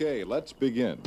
Okay, let's begin.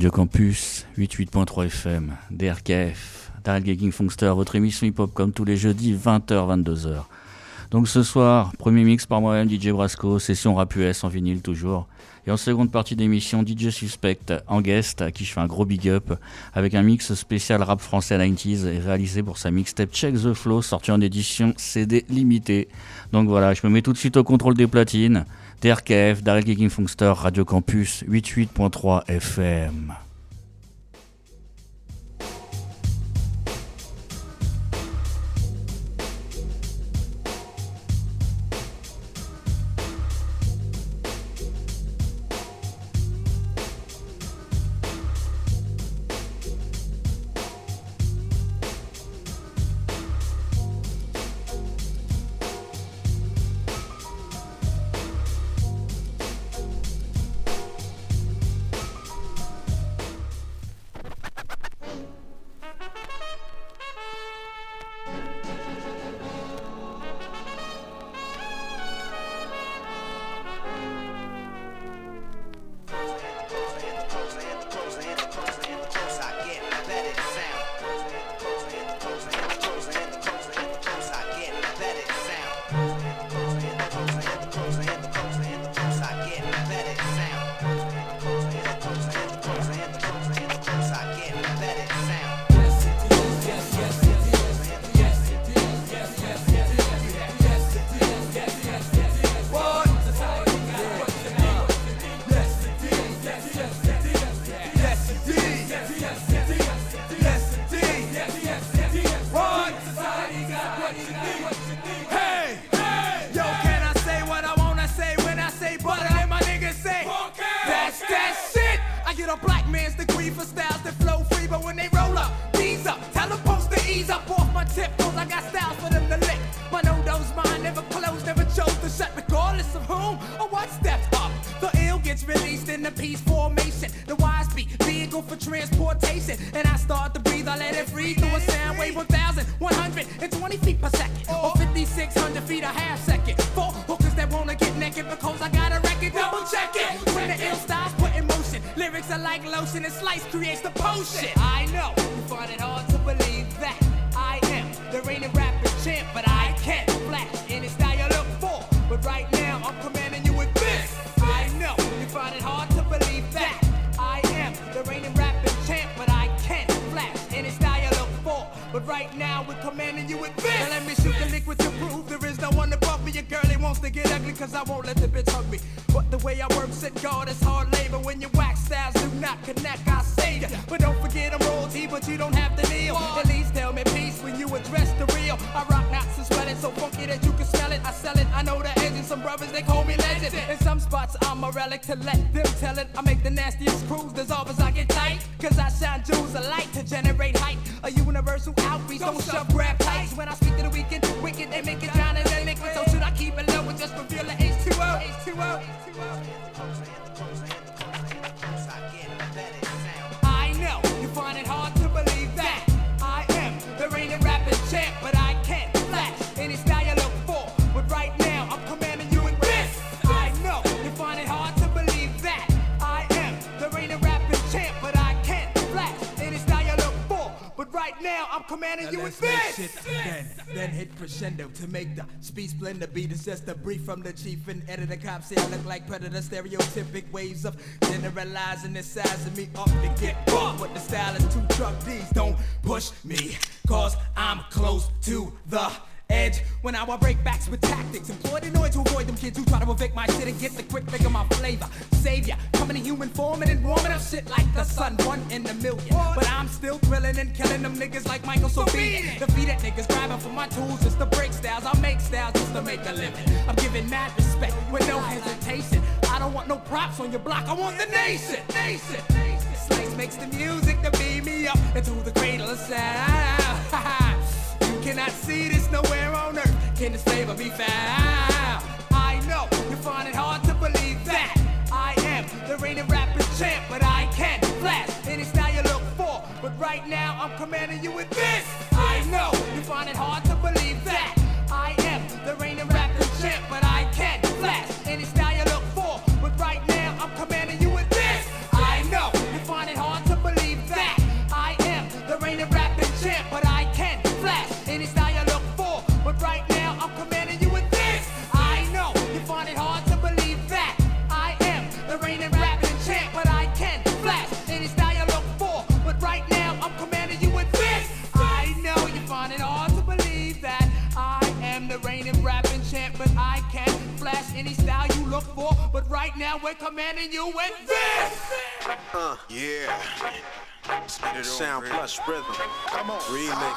Radio Campus 88.3 FM, DRKF, Daryl Gagging Funkster, votre émission hip-hop comme tous les jeudis 20h-22h. Donc ce soir, premier mix par moi-même, DJ Brasco, session rap US en vinyle toujours. Et en seconde partie d'émission, DJ Suspect en guest, à qui je fais un gros big up, avec un mix spécial rap français 90s et réalisé pour sa mixtape Check the Flow, sortie en édition CD limitée. Donc voilà, je me mets tout de suite au contrôle des platines. DRKF, Daryl Gagging Funkster, Radio Campus 88.3 FM. Me. Your girlie wants to get ugly, cause I won't let the bitch hug me. But the way I work, sit God, it's hard labor. When your wax styles do not connect, I say ya. But don't forget I'm royalty, but you don't have to kneel. At least tell me peace when you address the real. I rock knots and sweat it so funky that you can smell it. I sell it, I know the engine. Some brothers they call me legend. In some spots I'm a relic to let them tell it. I make the nastiest crews dissolve as I get tight. Cause I shine jewels of light to generate height. A universal outreach, don't shove grab tights. When I speak to the weekend, commanding Now you with make this. shit then, then hit crescendo to make the speech blend. The beat is just a brief from the chief and editor. Cops say I look like predator. Stereotypic ways of generalizing the size of me up to get bumped. But the style is two truck D's. Don't push me, cause I'm close to the edge. When I break backs with tactics, employ the noise to avoid them kids who try to evict my shit and get the quick pick of my flavor. Savior, coming in human form and then warming up shit like the sun, one in a million. But I'm still thrilling and killing them niggas like Michael Sobine. Defeated niggas grabbing for my tools just to break styles. I make styles just to make a living. I'm giving mad respect with no hesitation. I don't want no props on your block. I want the nation. Nation. Slice makes the music to beat me up into the cradle of sound. you cannot see this nowhere on earth. Can this flavor be found? I know you find it hard to believe that I am the reigning rapping champ, but I can flash any style you look for. But right now I'm commanding you with this. Now we're commanding you with this. Uh, yeah. Sound plus rhythm. Come on. Remix.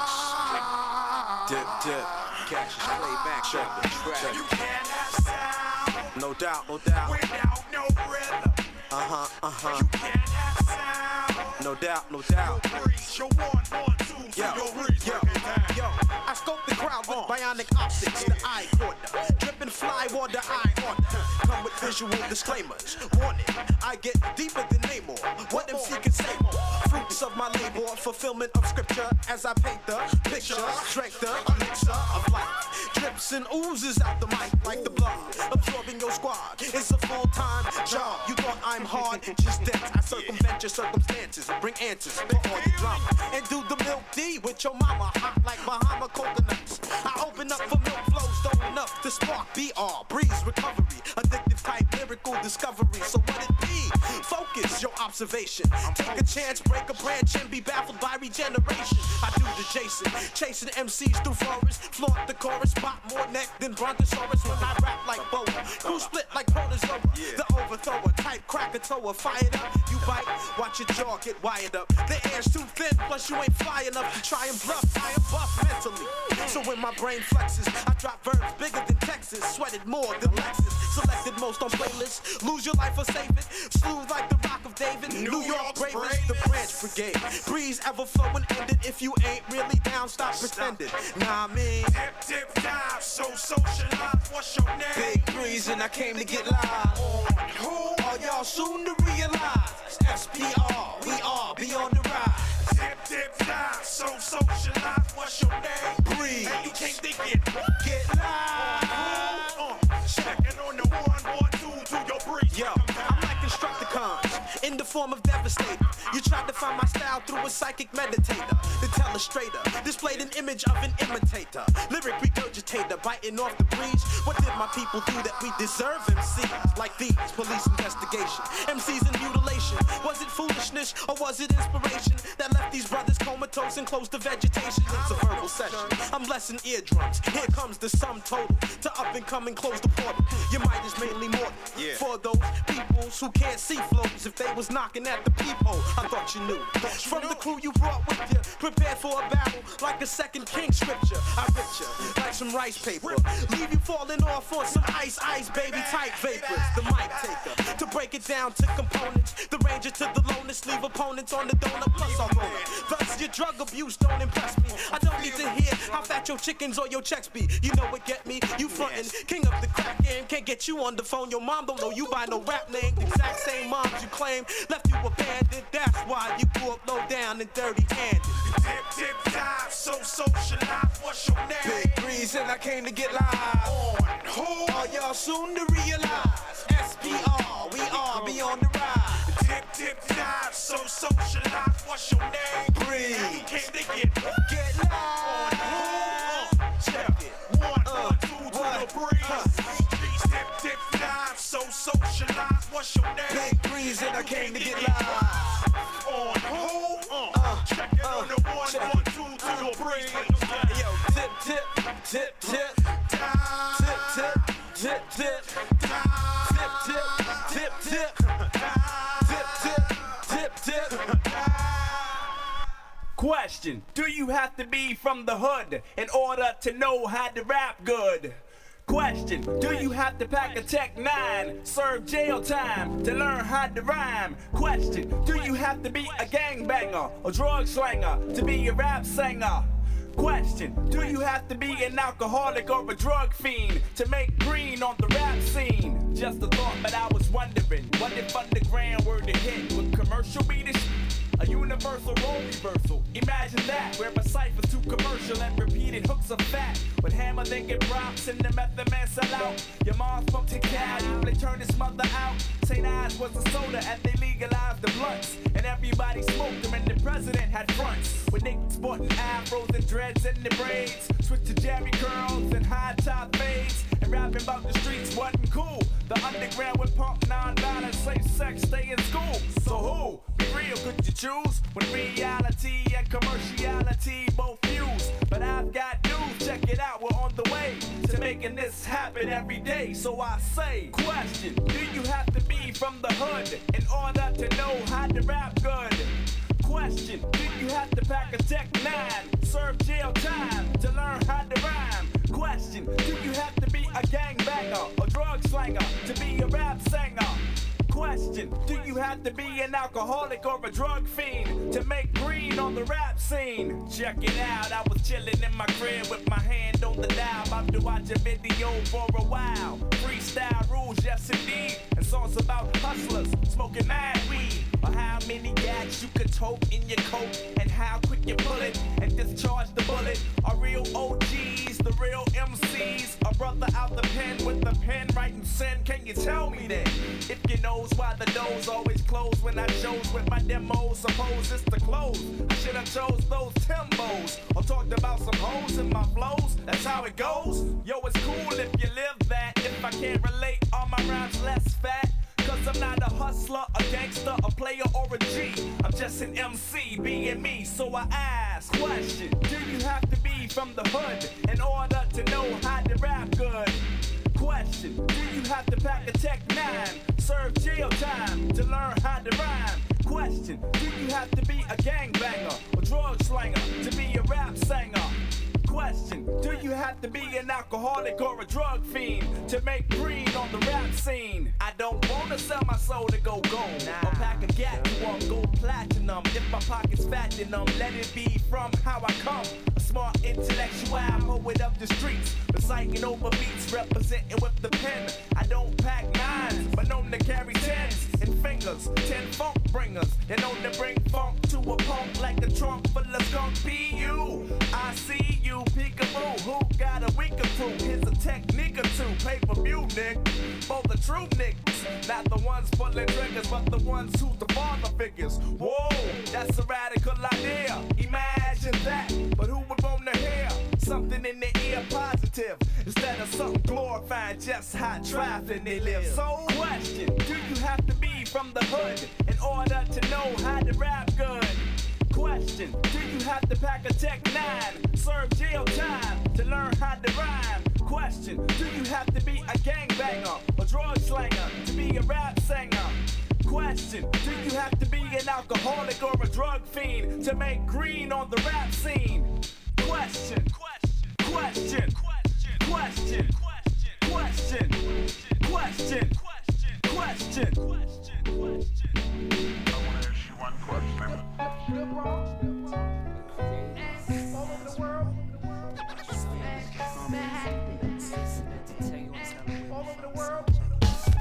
Dip, dip. Catch us play back. Check the track. You cannot sound No doubt, no doubt. without no rhythm. Uh huh, uh huh. You cannot sound. No doubt, no doubt. Breeze, your one, one, two, so Yo, your reach, yo, break yo. I scope the crowd with bionic optics, the eye corner. Dripping fly water, eye order. Come with visual disclaimers. Warning, I get deeper than Namor. What MC can say more? Fruits of my labor, fulfillment of scripture as I paint the picture. Strength the elixir of life. Drips and oozes out the mic like the blood. Absorbing your squad. It's a full time job. You thought I'm hard, just dance. I circumvent your circumstances and bring answers for all your drama. And do the milk D with your mama, discovery. So what it be? Focus your observation. Take a chance, break a branch, and be baffled by regeneration. I do the Jason, chasing MCs through forests, flaunt the chorus, spot more neck than Brontosaurus when I rap like Boa. Crew split like Protozoa, the overthrower, type Krakatoa, fired up. You bite, watch your jaw get wired up. The air's too thin, plus you ain't fly enough to try and bluff. I am buff mentally. So when my brain flexes, I drop verbs bigger than Texas, sweated more than Lexus. Selected most on playlists, lose your life or save it. Smooth like the rock of David, New, York bravest, the branch brigade. Breeze ever flowing ended. If you ain't really down, stop pretending. Nah, I mean, Dip, dip, dive, so socialize. What's your name? big breeze and I came to get live. On who? All y'all soon to realize, SPR, we are beyond the rise. Dip, dip, dive, so socialize. What's your name? Breeze. And you to get what? Get live. Uh, checking on the one, one, two, to your breeze. Yo, I'm like Constructicons in the form of devastator. You tried to find my style through a psychic meditator, the telestrator, displayed an image of an imitator, lyric regurgitator, biting off the breeze. What did my people do that we deserve MCs like these? Police investigation, MCs in mutilation. Was it foolishness or was it inspiration that left these brothers comatose and close to vegetation? It's a verbal session. I'm blessing eardrums. Here comes the sum total to up and come and close the portal. Your mind is mainly mortal. yeah. For those peoples who can't see flows, if they was knocking at the peephole, I thought you knew. From the crew you brought with you, prepared for a battle like a second king scripture. I rip you like some rice paper, leave you falling off on some ice, ice, baby, tight vapors. The mic taker to break it down to components. The ranger to the lonest, leave opponents on the donut plus I'm on it. Thus your drug abuse don't impress me. I don't need to hear how fat your chickens or your checks be. You know what get me? You frontin', king of the crack game. Can't get you on the phone. Your mom don't know you by no rap name. The exact same moms you claim left you abandoned. That's why you grew up low down and dirty handed. Dip, dip, dive, so socialize. What's your name? Big breeze and I came to get live. On who? All y'all soon to realize. SPR, we are beyond the rise. Dip, dip, dive, so socialize. What's your name? Breeze. You came to get? Get On who? live. Uh, check it. One, one, two, to one. the breeze. Breeze, Dip, dip, live, so socialize. What's your name? Big greens and I came to get live. On who? Uh, uh, check it uh, on the uh, one, check. one, two, three, uh, three. Yo, tip, tip, tip, tip. Question: Do you have to be from the hood in order to know how to rap good? Question Do you have to pack a Tech 9, serve jail time to learn how to rhyme? Question Do you have to be a gangbanger or drug slinger to be a rap singer? Question Do you have to be an alcoholic or a drug fiend to make green on the rap scene? Just a thought, but I was wondering what if underground were to hit? Would commercial be the sh- a universal role reversal. Imagine that, where a cipher's too commercial and repeated hooks are fat. With hammer, then get props and the method man sell out. Your mom's from Ticao, they turn his mother out. St. Ives was a soda and they legalized the blunts. And everybody smoked them and the president had fronts. With Nick sporting afros and dreads and the braids. Switch to jammy curls and high top fades. And rapping about the streets wasn't cool. The underground would pump non-violent, safe sex, stay in school. So who? Real, could you choose? When reality and commerciality both fuse. But I've got news, check it out, we're on the way to making this happen every day. So I say, question, do you have to be from the hood in order to know how to rap good? Question, do you have to pack a Tech 9, serve jail time to learn how to rhyme? Question, do you have to be a gangbanger or drug slanger to be a rap singer? Question, do you have to be an alcoholic or a drug fiend to make green on the rap scene? Check it out, I was chilling in my crib with my hand on the dial, about to watch a video for a while. Freestyle rules, yes indeed, and songs about hustlers smoking mad weed. Or how many gags you could tote in your coat, and how quick you pull it and discharge the bullet. Are real OGs, the real MCs, a brother out the pen with the pen writing sin. Can you tell me that? If you knows why the doors always close when I shows with my demos, suppose it's the close. I should have chose those Timbos or talked about some hoes in my flows. That's how it goes. Yo, it's cool if you live that. If I can't relate, all my rhymes less fat. Cause I'm not a hustler, a gangster, a player, or a G. I'm just an MC, being me. So I ask, question, do you have to be from the hood in order to know how to rap good? Question, do you have to pack a Tech 9, serve jail time to learn how to rhyme? Question, do you have to be a gangbanger or drug slanger to be a rap singer? Question, do you have to be an alcoholic or a drug fiend to make green on the rap scene? I don't wanna sell my soul to go gold or pack a gat to um, go platinum. If my pocket's fat, then um, let it be from how I come. A smart intellectual, poet up the streets, reciting over beats, representing with the pen. I don't pack nines, but known to carry tens and fingers. Ten funk bringers, and known to bring funk to a punk like a trunk full of skunk. P.U. I see you, peekaboo. Who got a weaker crew? Here's a technique or two. Pay per view, Nick. For the true niggas, not the ones pulling triggers, but the ones who the father figures. Whoa, that's a radical idea. Imagine that, but who would want to hear something in the ear positive instead of something glorifying just how trifling they live? So, question: Do you have to be from the hood in order to know how to rap good? Question Do you have to pack a Tech 9, serve jail time to learn how to rhyme? Question Do you have to be a gangbanger or drug slanger to be a rap singer? Question Do you have to be an alcoholic or a drug fiend to make green on the rap scene? Question, question, question, question, question Question Question Question Question Question Question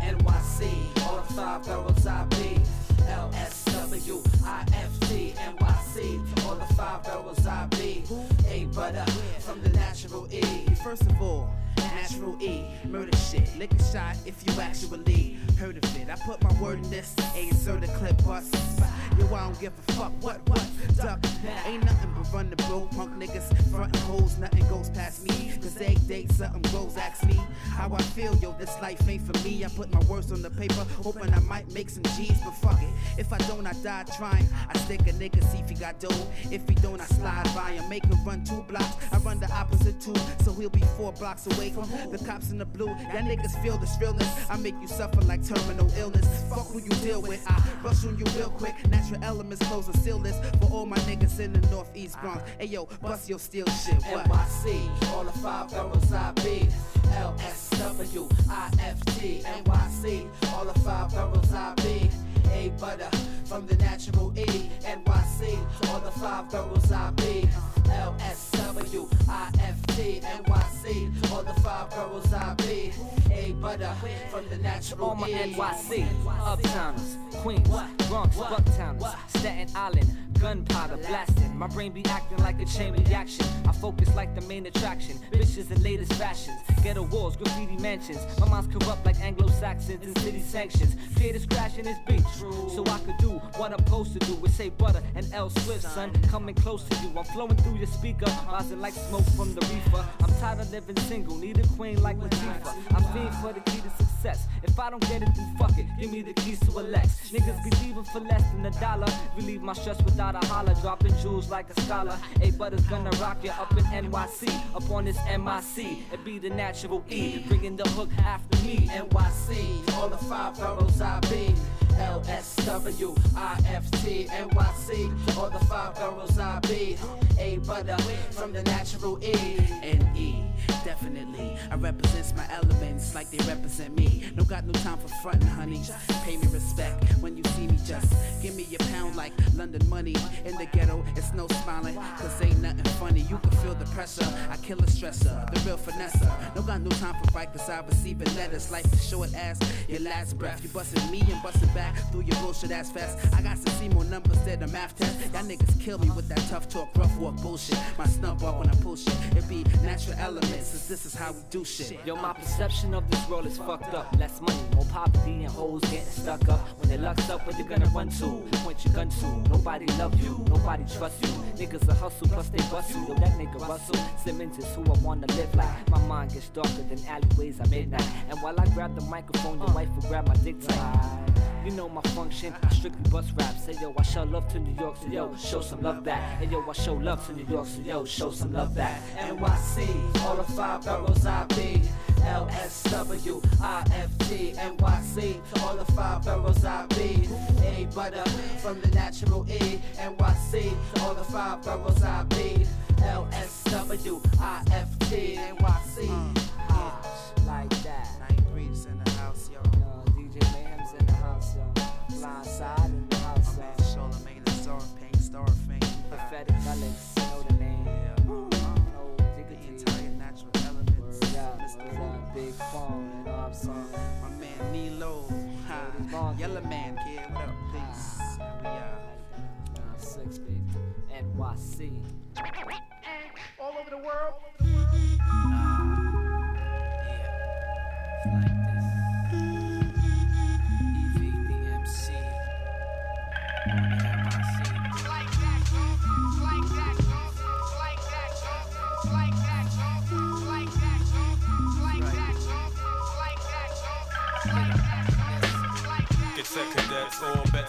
NYC, all the five boroughs I be. LSW, IFT, NYC, all the five boroughs I be. A brother from the natural E. First of all, natural E, murder shit. A shot if you actually heard of it. I put my word in this, a insert a clip bust. Yo, I don't give a fuck what, what, duck. Ain't nothing run the broke punk niggas. Frontin' hoes, nothing goes past me. Cause every day something grows, ask me how I feel, yo. This life ain't for me. I put my words on the paper, hoping I might make some G's, but fuck it. If I don't, I die trying. I stick a nigga, see if he got dough. If he don't, I slide by him, make him run two blocks. I run the opposite two, so he'll be four blocks away from the cops in the blue. Y'all niggas feel this realness. I make you suffer like terminal illness. Fuck who you deal with. I rush on you real quick. Natural elements close and seal this for all my niggas in the northeast Ah. Bronx. Hey yo, bust your steel shit. What? NYC, all the five boroughs I be. LSW, IFT, NYC, all the five boroughs I be. A butter from the natural E, NYC, all the five boroughs I be. LSW, IFT, NYC, all the five boroughs I be. A butter from the natural All my E. NYC, Uptowners, Queens, Bronx, Bucktowners, Staten Island, gunpowder blasting. My brain be acting like a chain reaction. I focus like the main attraction. Bitches in latest fashions, ghetto walls, graffiti mansions. My mind's corrupt like Anglo-Saxons and city sanctions. Creators crashing his beat, so I could do what I'm supposed to do. With say butter and L Swift, son, coming close to you. I'm flowing through your speaker, rising like smoke from the reefer. I'm tired of living single, need a queen like Latifah. I'm fiend for the key to success. If I don't get it, then fuck it. Give me the keys to a. Niggas be leaving for less than a dollar. Relieve my stress without a holler. Dropping jewels like a scholar. A butter's gonna rock you up in NYC. Up on this MIC. It be the natural E. Bringing the hook after me. NYC, all the five boroughs I be. LSW, IFT, NYC, all the five boroughs I be. A butter from the natural E. N-E, definitely. I represent my elements like they represent me. No got no time for frontin', honey. Pay me respect when you see me. Just give me your pound like London money. In the ghetto, it's no smiling, cause ain't nothing funny. You can feel the pressure. I kill a stressor, the real finesse. No got no time for fight, cause I receiving letters. Life is short as your last breath. You bustin' me and bustin' back through your bullshit ass fast. I got see more numbers than the math test. Y'all niggas kill me with that tough talk, rough walk bullshit. My snub walk when I pull shit. It be natural elements, cause this is how we do shit. Yo, my perception of this world is fucked up. Less money, more poverty, and hoes getting stuck up. When they lucks up, where you gonna run to? Point your gun to. Nobody love you, nobody trust you. Niggas a hustle, plus they bust you. Yo, that nigga Russell Simmons is who I wanna live like. My mind gets darker than alleyways at midnight. And while I grab the microphone, your uh. wife will grab my dick tight. You know my function, I strictly bust rap. Say yo, I show love to New York, so yo, show some love back. And yo, I show love to New York, so yo, show some love back. NYC, all the five boroughs I be. LSW, IFT, NYC, all the five boroughs I be. A butter from the natural E. NYC, all the five boroughs I be. LSW, IFT, NYC. Ha. Yellow man, kid. What up, peace? We out. Nah, six, baby. NYC. All over the world. Nah. Yeah. It's Like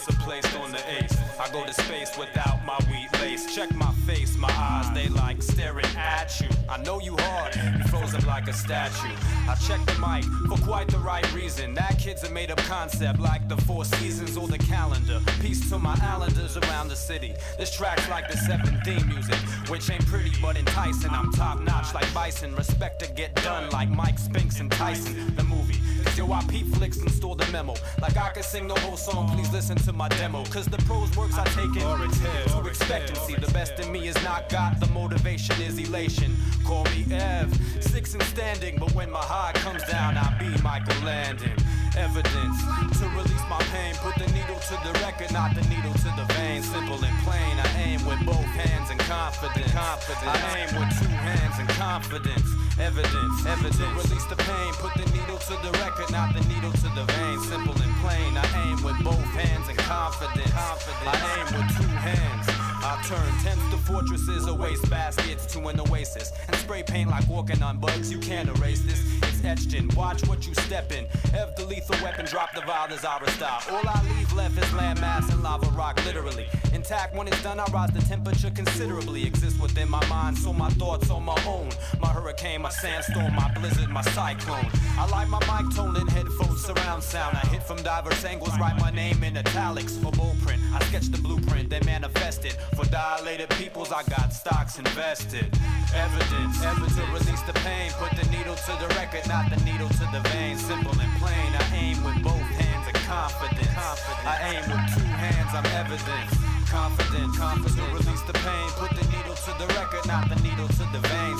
bets are placed on the ace. I go to space without my wheat lace. Check my face, my eyes, they like staring at you. I know you hard, you frozen like a statue. I check the mic for quite the right reason. That kid's a made up concept like the four seasons or the calendar. Peace to my islanders around the city. This track's like the seven theme music, which ain't pretty but enticing. I'm top notch like Bison. Respect to get done like Mike Spinks and Tyson. The movie. Yo, I peep flicks and store the memo. Like I could sing the whole song, please listen to my demo. Cause the prose works I take in to expectancy. The best in me is not got, the motivation is elation. Call me Ev, six and standing, but when my high comes down, I be Michael Landon. Evidence to release my pain, put the needle to the record, not the needle to the vein. Simple and plain, I aim with both hands and confidence. confidence. I aim with two hands and confidence. Evidence, evidence. To release the pain, put the needle to the record, not the needle to the vein. Simple and plain, I aim with both hands and confidence. confidence. I aim with two hands. I turn tents to fortresses or waste baskets to an oasis. And spray paint like walking on bugs, you can't erase this. It's etched in, watch what you step in. Ev the lethal weapon, drop the vial as I style. All I leave left is landmass and lava rock, literally. Intact when it's done, I rise the temperature considerably. Exist within my mind, so my thoughts on my own. My hurricane, my sandstorm, my blizzard, my cyclone. I like my mic tone in headphones, surround sound. I hit from diverse angles, write my name in italics for print. I sketch the blueprint, then manifest it. For dilated peoples, I got stocks invested. Evidence, evidence to release the pain. Put the needle to the record, not the needle to the vein. Simple and plain. I aim with both hands and confidence. I aim with two hands, I'm evidence. Confident, confident. To release the pain. Put the needle to the record, not the needle to the vein.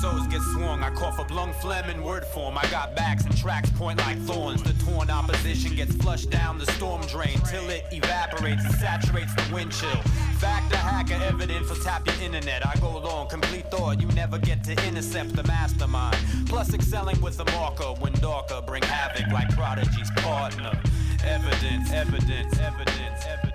The get swung. I cough up lung phlegm in word form. I got backs and tracks point like thorns. The torn opposition gets flushed down the storm drain till it evaporates and saturates the wind chill. Fact, a hacker, evidence, so tap your internet. I go long, complete thought. You never get to intercept the mastermind. Plus, excelling with the marker when darker bring havoc like Prodigy's partner. Evidence, evidence, evidence, evidence.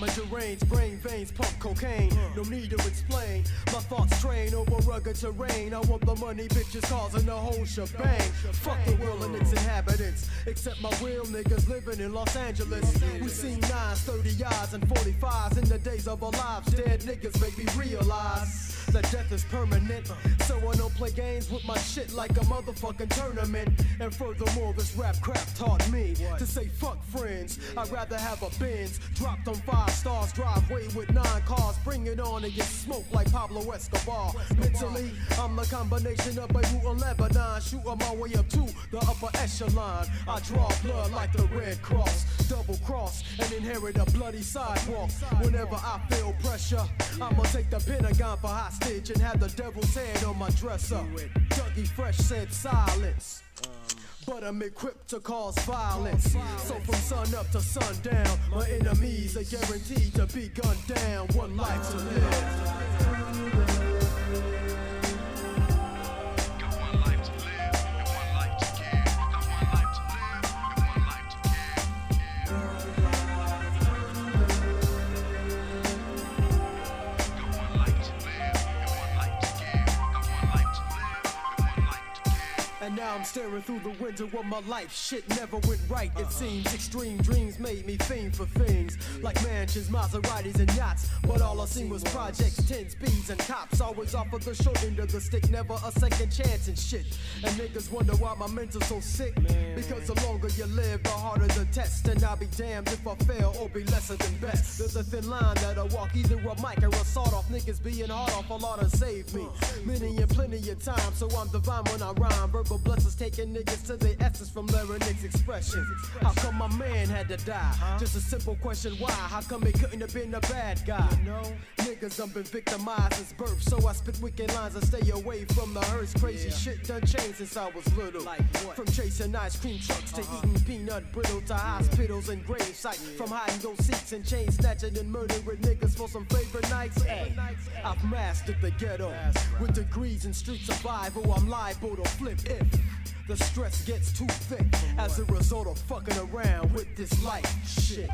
My deranged brain veins pump cocaine. No need to explain. My thoughts train over rugged terrain. I want the money, bitches, cars, and the whole shebang. Fuck the world and its inhabitants. Except my real niggas living in Los Angeles. We seen nines, 30 yards, and 45s in the days of our lives. Dead niggas make me realize that death is permanent. So I don't play games with my shit like a motherfucking tournament. And furthermore, this rap crap taught me to say fuck friends. I'd rather have a Benz dropped on five stars, driveway with nine cars. Bring it on and get smoked like Pablo Escobar. Mentally, I'm the combination of Beirut and Lebanon. Shooting my way up to the upper echelon. I draw blood like the Red Cross. Double cross and inherit a bloody sidewalk. Whenever I feel pressure, I'ma take the Pentagon for hostage and have the devil's head on my dresser. Dougie Fresh said silence. But I'm equipped to cause violence. So from sun up to sundown, my enemies are guaranteed to be gunned down. One life to live. Now I'm staring through the window of my life. Shit never went right, it seems. Extreme dreams made me fiend for things like mansions, Maseratis, and yachts. But all I seen was projects, 10 speeds, and cops. Always off of the short end of the stick, never a second chance and shit. And niggas wonder why my mental's so sick. Because the longer you live, the harder the test. And I'll be damned if I fail or be lesser than best. There's a thin line that I walk, either a mic or a sawed off. Niggas being hard off a lot to save me. Many and plenty of time, so I'm divine when I rhyme. Verbal blessings taking niggas to their essence from larynx expression. How come my man had to die? Just a simple question, why? How come he couldn't have been a bad guy? Niggas done been victimized since birth, so I spit wicked lines and stay away from the hearse. Crazy shit done changed since I was little. From chasing ice cream trucks to eating peanut brittle to hospitals and grave sites. From hiding your seats and chain snatching and murdering niggas for some favorite nights. Hey, I've mastered the ghetto with degrees in street survival. I'm liable to flip if the stress gets too thick as a result of fucking around with this life shit.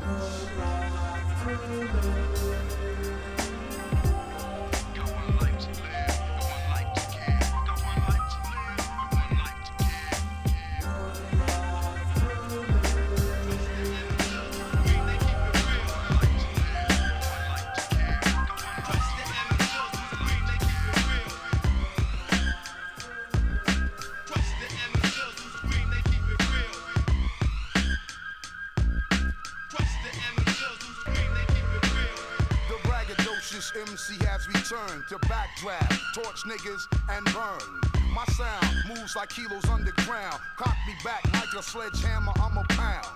As has returned to backdraft, torch niggas and burn. My sound moves like kilos underground. Cock me back like a sledgehammer, I'm a pound.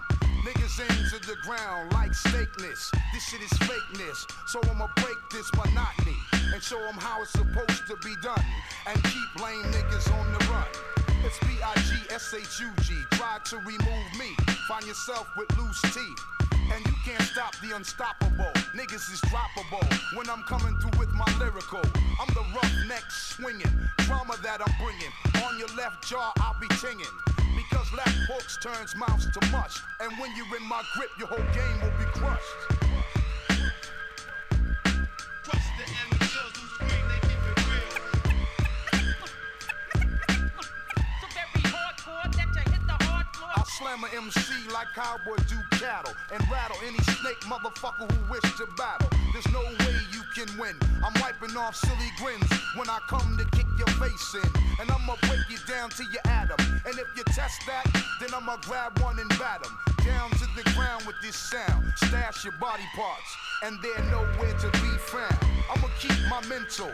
Niggas aim to the ground like stakeness. This shit is fakeness. So I'ma break this monotony and show them how it's supposed to be done. And keep lame niggas on the run. It's B-I-G-S-H-U-G. Try to remove me. Find yourself with loose teeth. And you can't stop the unstoppable. Niggas is droppable when I'm coming through with my lyrical. I'm the roughneck swinging, drama that I'm bringing. On your left jaw, I'll be tinging. Because left hooks turns mouths to mush. And when you're in my grip, your whole game will be crushed. Slam a MC like cowboy do cattle and rattle any snake motherfucker who wish to battle. There's no way you can win. I'm wiping off silly grins when I come to kick your face in. And I'ma break you down to your atom. And if you test that, then I'ma grab one and bat 'em down to the ground with this sound. Stash your body parts, and they're nowhere to be found. I'ma keep my mental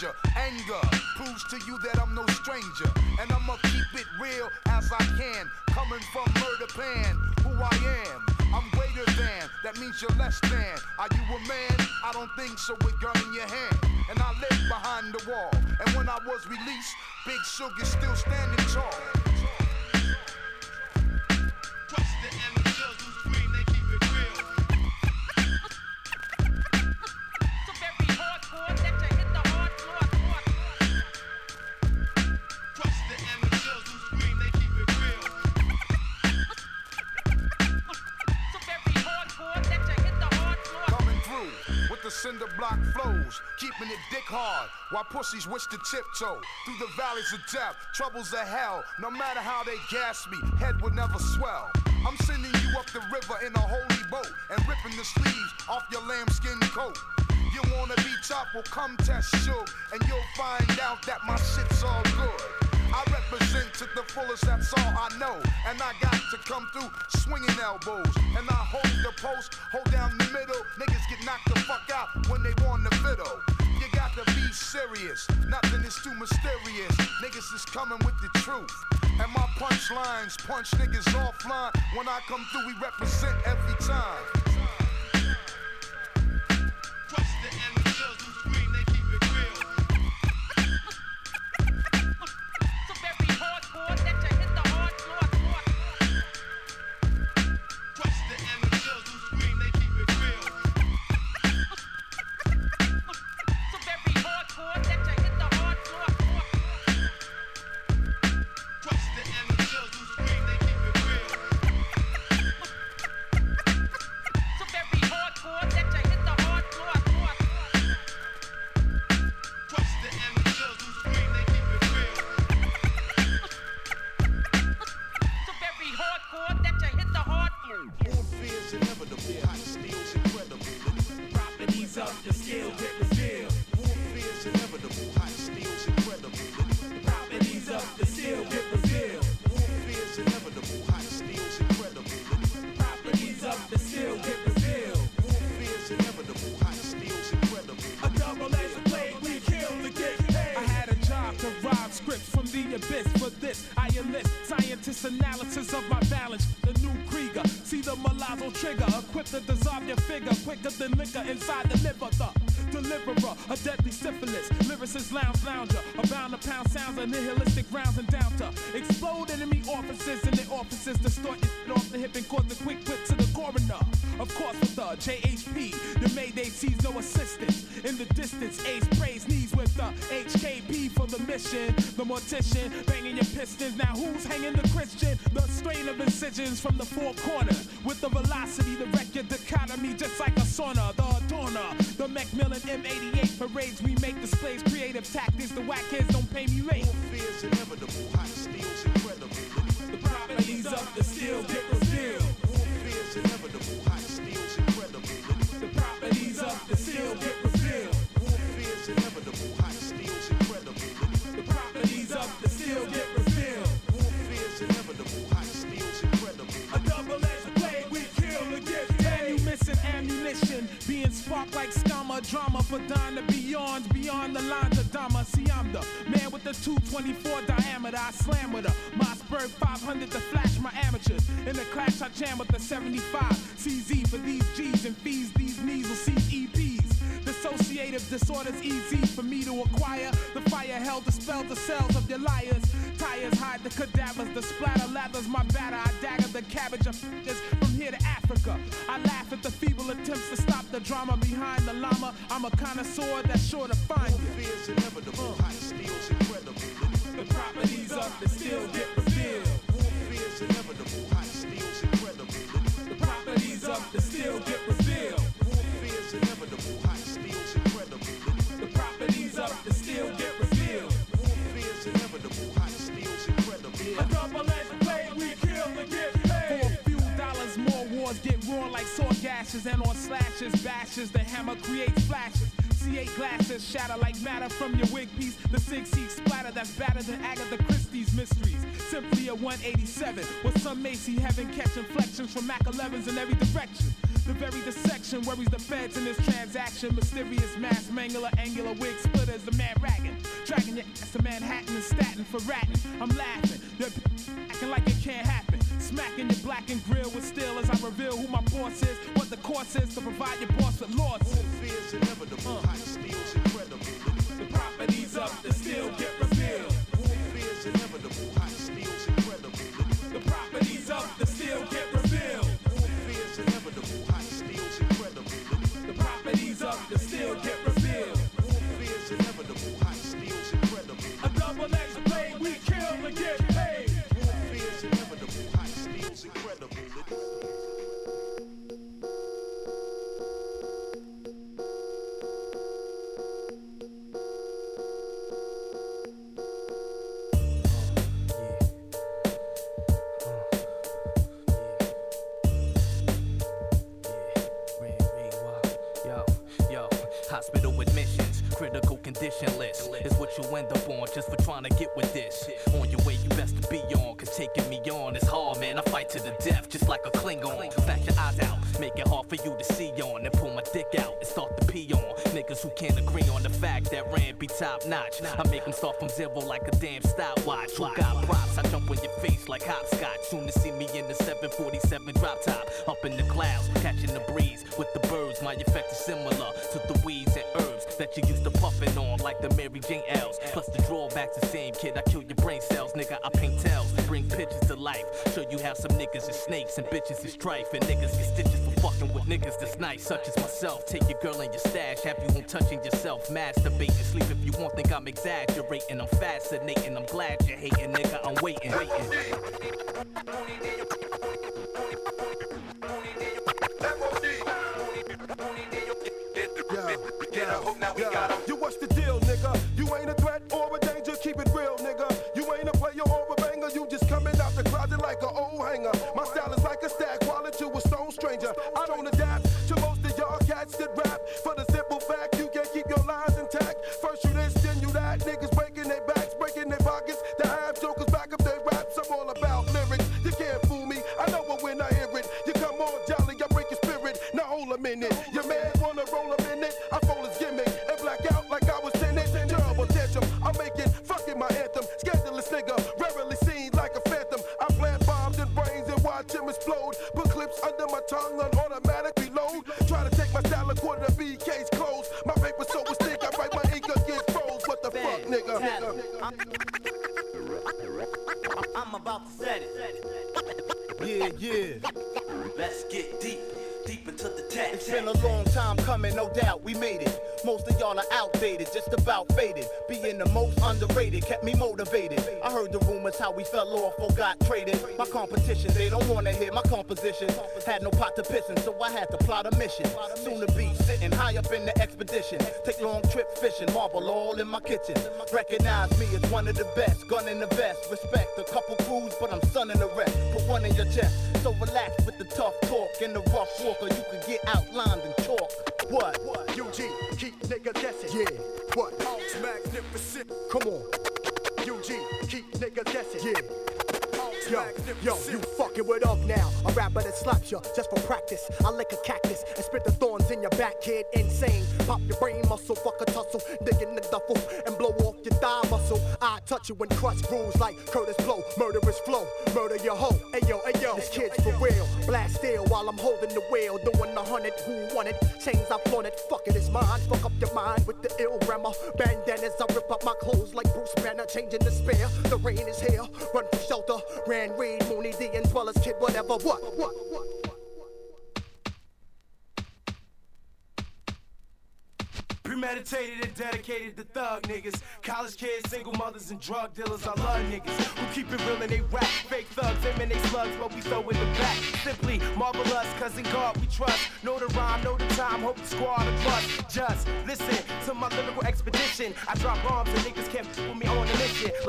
danger. Anger proves to you that I'm no stranger. And I'ma keep it real as I can. Coming from murder pan, who I am. I'm greater than, that means you're less than. Are you a man? I don't think so with gun in your hand. And I live behind the wall. And when I was released, Big Sugar still standing tall. Dick hard while pussies wish to tiptoe through the valleys of death, troubles of hell. No matter how they gas me, head would never swell. I'm sending you up the river in a holy boat and ripping the sleeves off your lambskin coat. You wanna be tough? Well, come test Suge, and you'll find out that my shit's all good. I represent to the fullest, that's all I know. And I got to come through swinging elbows. And I hold the post, hold down the middle. Niggas get knocked the fuck out when they want the fiddle. Serious, nothing is too mysterious. Niggas is coming with the truth. And my punchlines punch niggas offline. When I come through, we represent every time. Mortician banging your pistons. Now who's hanging the Christian? The strain of incisions from the four corners. With the velocity, the record dichotomy, just like a sauna. The adorner, the Macmillan M88 parades. We make displays, creative tactics. The whack kids don't pay me late. The beyond, beyond the lines of Dama. See, I'm the man with the 224 diameter. I slam with her. Mossberg 500 to flash my amateurs. In the clash, I jam with the 75 CZ for these G's and fees. These knees will see EPs. Dissociative disorders easy for me to acquire. The fire hell dispel the cells of your liars. Tires hide the cadavers, the splatter lathers my batter. I dagger the cabbage of to Africa. I laugh at the feeble attempts to stop the drama behind the llama. I'm a connoisseur that's sure to find you. Fear's inevitable, height steals incredible. The properties of the steel get revealed. Fear's inevitable, gashes. And on slashes, bashes, the hammer creates flashes. C8 glasses shatter like matter from your wig piece. The six seat splatter that's better than Agatha Christie's mysteries. Simply a 187 with some Macy heaven catch inflections from Mac 11s in every direction. The very dissection worries the feds in this transaction. Mysterious mass mangler, angular wig splitters, the man ragging. Dragging your ass to Manhattan and Staten for ratting. I'm laughing. You're acting like it can't happen. Smacking your black and grill with steel as I reveal who my boss is, what the course is to provide your boss with losses. Fear's inevitable, uh. height steals incredible. The properties of the steel get revealed. Fear's inevitable, height you end up on just for trying to get with this. On your way, you best to be on, cause taking me on is hard, man. I fight to the death, just like a Klingon. Back your eyes out, make it hard for you to see on, and pull my dick out and start to pee on. Niggas who can't agree on the fact that Rand be top notch. I make them start from zero like a damn stopwatch. Who got props? I jump on your face like hopscotch. Soon to see me in the 747 drop top, up in the clouds, catching the breeze with the birds. My effect is similar to the weeds and herbs that you used to puffin' on, like the Mary Jane L's. Plus the drawbacks, the same kid. I kill your brain cells, nigga. I paint tails, bring pictures to life. Show you how some niggas is snakes and bitches is strife, and niggas get stitches for fucking with niggas that's nice, such as myself. Take your girl in your stash, have you home touching yourself, masturbate masturbating, sleep if you want. Think I'm exaggerating, I'm fascinating. I'm glad you're hating, nigga. I'm waiting, waiting. You what's the deal, nigga? You ain't a threat or a danger, keep it real, nigga. You ain't a player or a banger, you just coming out the closet like an old hanger. My style is like a stack, while to a stone stranger. I don't adapt to most of y'all cats that rap. For the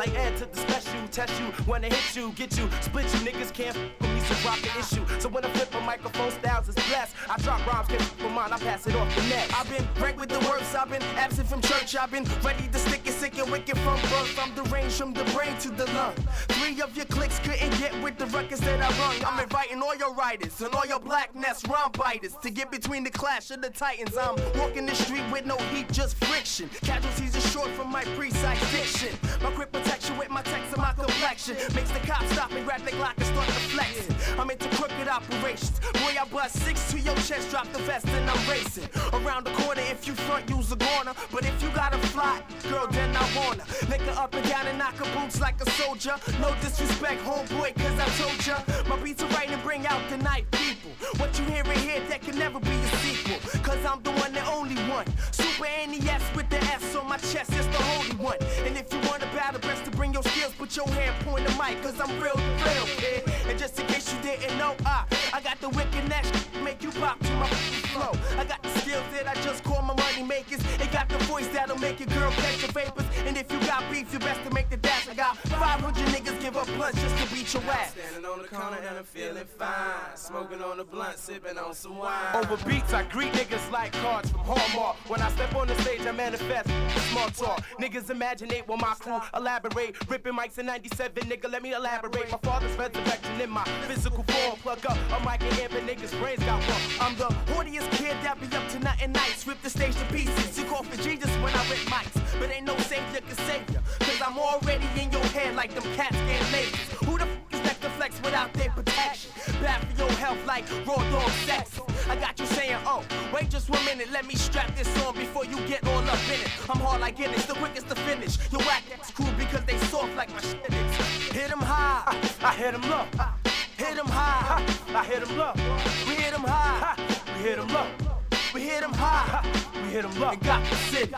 Like add to the special, test you, wanna hit you, get you, split you. Niggas can't f- me, so drop the issue. So when I flip a microphone, styles is blessed. I drop rhymes, can't f- with mine, I pass it off the net. I've been great with the words, I've been absent from church, I've been ready to stick it, sick and wicked from birth. I'm deranged from the brain to the lung. Three of your clicks couldn't get with the records that I run. I'm inviting all your writers and all your blackness rhyme biters to get between the clash of the titans. I'm walking the street with no heat, just friction. Casualties are short from my precise diction. My makes the cops stop and grab the Glock and start deflecting. I'm into crooked operations. Boy, I bust six to your chest, drop the vest, and I'm racing. Around the corner, if you front, use a corner. But if you got a fly, girl, then I wanna. Lick her up and down and knock her boots like a soldier. No disrespect, homeboy, cause I told ya. My beats are right and bring out the night people. What you hear hearing here, that can never be a sequel. Cause I'm the one, the only one. Super NES with the S on my chest, it's the holy one. Put your hand, point the mic, cause I'm real, real, kid. And just in case you didn't know, I, I got the wicked neck, make you pop to my flow. I got the skills that I just call my money makers. It got the voice that'll make your girl catch your vapors. And if you got beef, you best to make the dash. I got 500 niggas give up plus just to beat your ass. Standing on the corner and I'm feeling fine. Smoking on the blunt, sipping on some wine. Over beats, I greet niggas like cards from Hallmark. When I step on the stage, I manifest small talk. Niggas imaginate when my crew elaborate. Ripping mics in 97, nigga, let me elaborate. My father's resurrection in my physical form. Plug up a mic and amp, and niggas' brains got one. I'm the horniest kid that be up to nothing nice. Rip the stage to pieces. You call for Jesus when I rip mics. But ain't no savior can save ya. Cause I'm already in your head like them cats getting lasers. Who the f is next to flex without their protection? Bad for your health like raw dog sex. I got you saying, oh, wait just one minute, let me strap this on before you get all up in it. I'm hard like Guinness, the quickest to finish. You whack that's cool because they soft like my shit is. Hit 'em high, I hit hit 'em low. Hit 'em high, I hit 'em low. We hit 'em high, we hit 'em low. We hit 'em high, we hit 'em low. And got the city.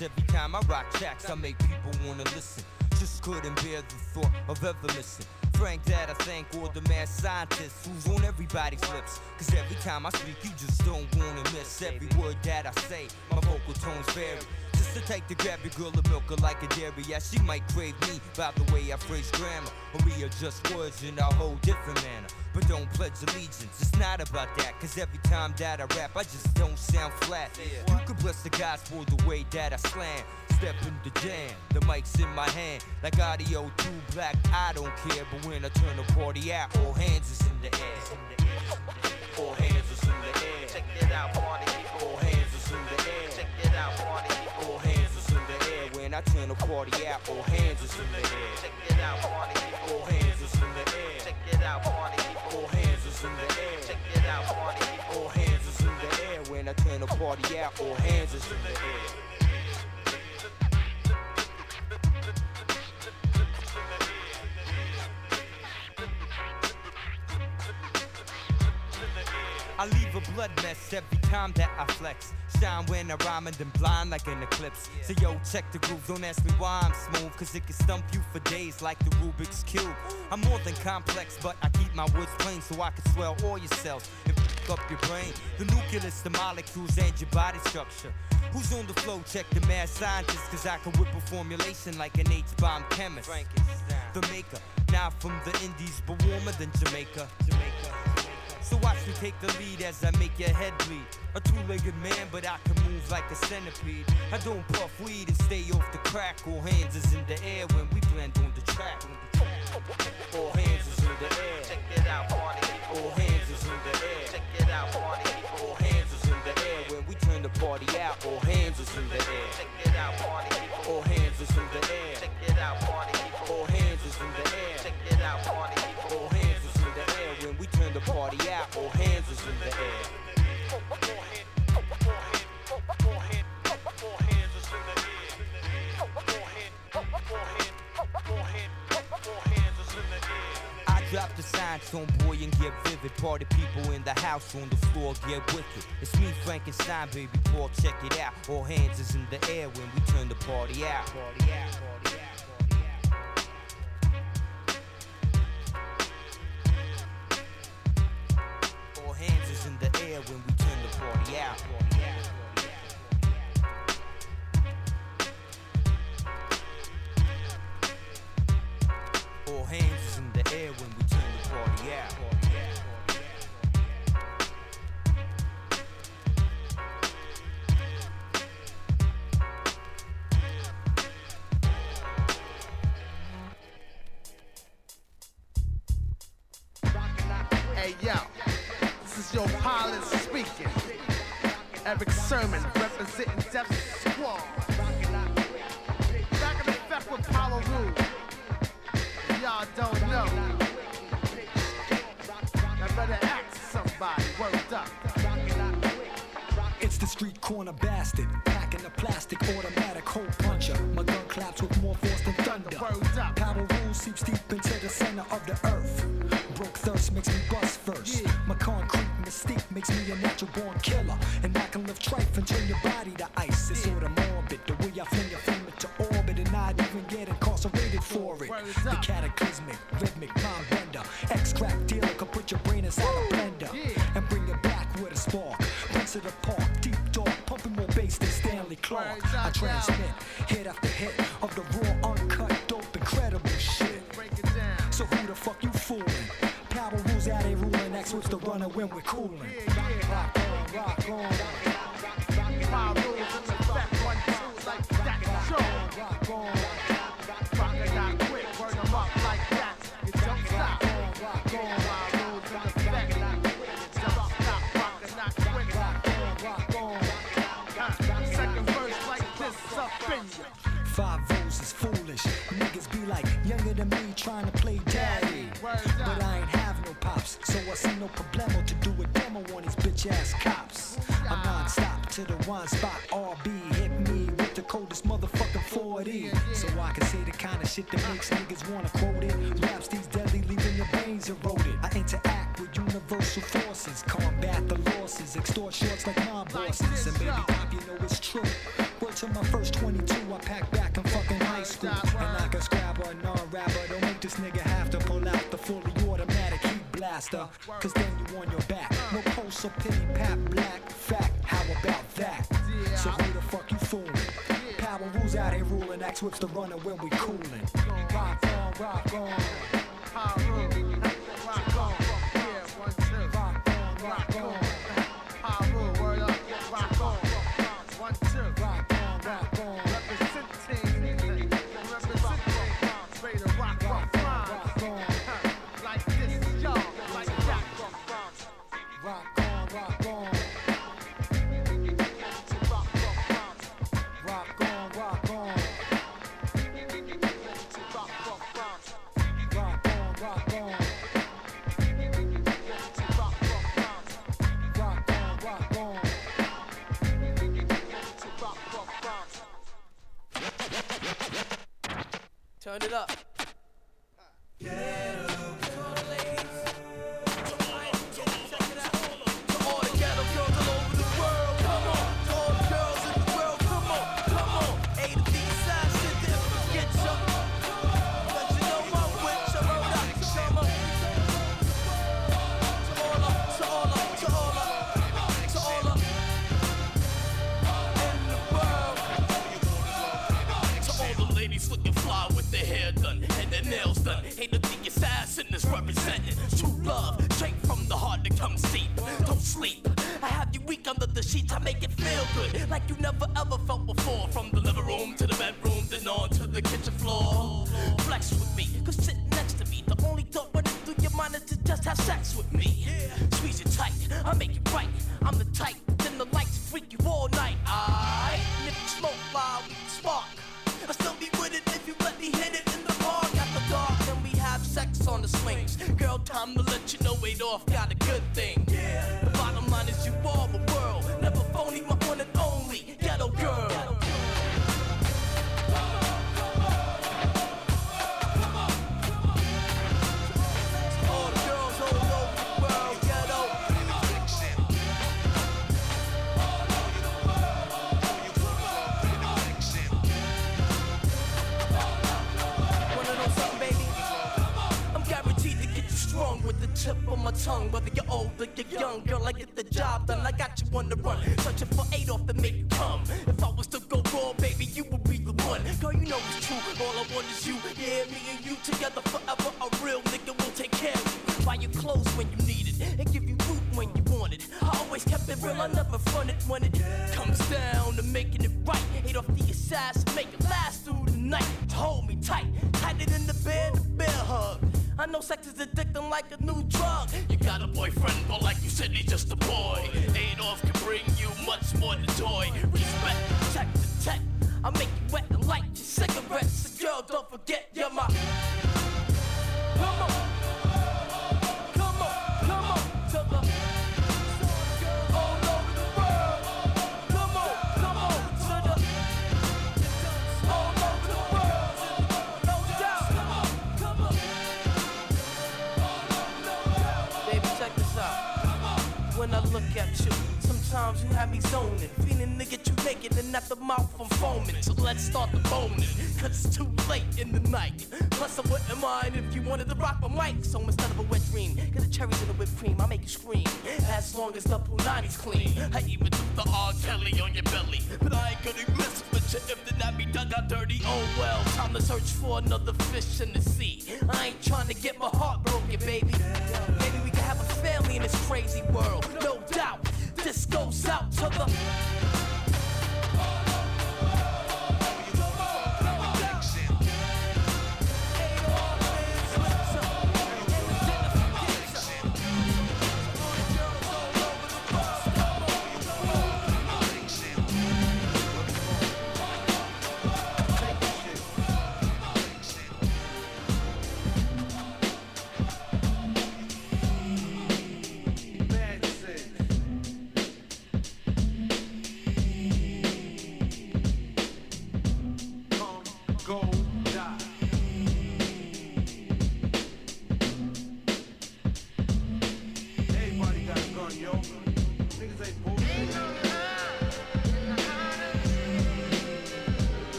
Every time I rock tracks. I make people wanna listen. Just couldn't bear the thought of ever missing. Frank, that I thank all the mad scientists who's on everybody's lips. Cause every time I speak, you just don't wanna miss every word that I say. My vocal tones vary. Just the type to grab your girl and milk her like a dairy. Yeah, she might crave me by the way I phrase grammar. Or readjust words in a whole different manner. But don't pledge allegiance, it's not about that. Cause every time that I rap, I just don't sound flat. You could bless the gospel the way that I slam. Step in the jam, the mic's in my hand. Like audio too black, I don't care. But when I turn the party out, all hands is in the air. All hands is in the air. Check it out, party. All hands is in the air. Check it out, party. All hands is in the air. When I turn the party out, all hands is in the air. Check it out, party. All hands is in the air. Check it out, party in the air. Check it out, party. All hands is in the air. When I turn the party out, all hands is in the air. I leave a blood mess every time that I flex. Shine when I rhyme and then blind like an eclipse. So yo, check the groove, don't ask me why I'm smooth, cause it can stump you for days like the Rubik's Cube. I'm more than complex, but I keep my words plain so I can swell all your cells and f up your brain. The nucleus, the molecules, and your body structure. Who's on the flow? Check the mad scientist, cause I can whip a formulation like an H-bomb chemist. The maker, not from the Indies, but warmer than Jamaica. Jamaica. So watch me take the lead as I make your head bleed. A two-legged man, but I can move like a centipede. I don't puff weed and stay off the crack. All hands is in the air when we blend on the track. All hands is in the air. Check it out, party. All hands is in the air. Check it out, party. All hands is in the air when we turn the party out. All hands is in the air. The on boy and get vivid. Party people in the house on the floor get wicked. It's me, Frankenstein, baby. Paul, check it out. All hands is in the air when we turn the party out, party out. So pity pat black fact, how about that? So who the fuck you fooling? Power rules out here ruling, axe whips the runner when we cool.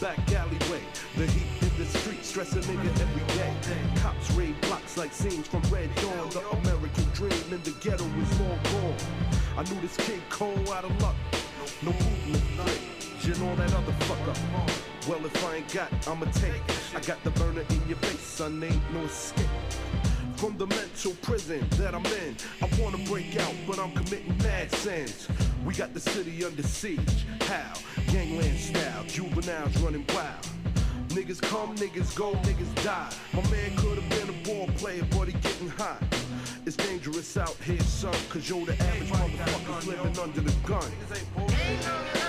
Back alleyway. The heat in the street stress a nigga every day. Cops raid blocks like scenes from Red Dawn. The American dream in the ghetto is long gone. I knew this kid cold out of luck. No movement, and all that other fuck up. Well, if I ain't got, I'ma take. I got the burner in your face, son. Ain't no escape. From the mental prison that I'm in, I wanna break out, but I'm committing mad sins. We got the city under siege. How? Gangland style, juveniles running wild. Niggas come, niggas go, niggas die. My man could have been a ball player, but he getting hot. It's dangerous out here, son, cause yo, the average motherfucker's living under the gun.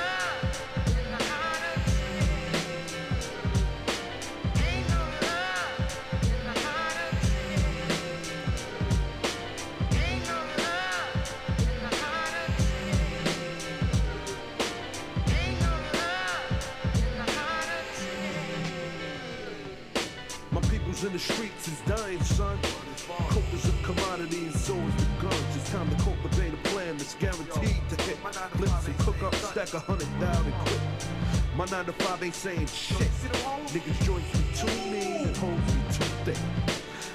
The streets is dying, son. Coke is a commodity and so is the guns. It's time to cultivate a plan that's guaranteed to hit. Blitz and cook up, stack a hundred thousand quick. My nine to five ain't saying shit. Niggas joints me too mean and hoes me too thick.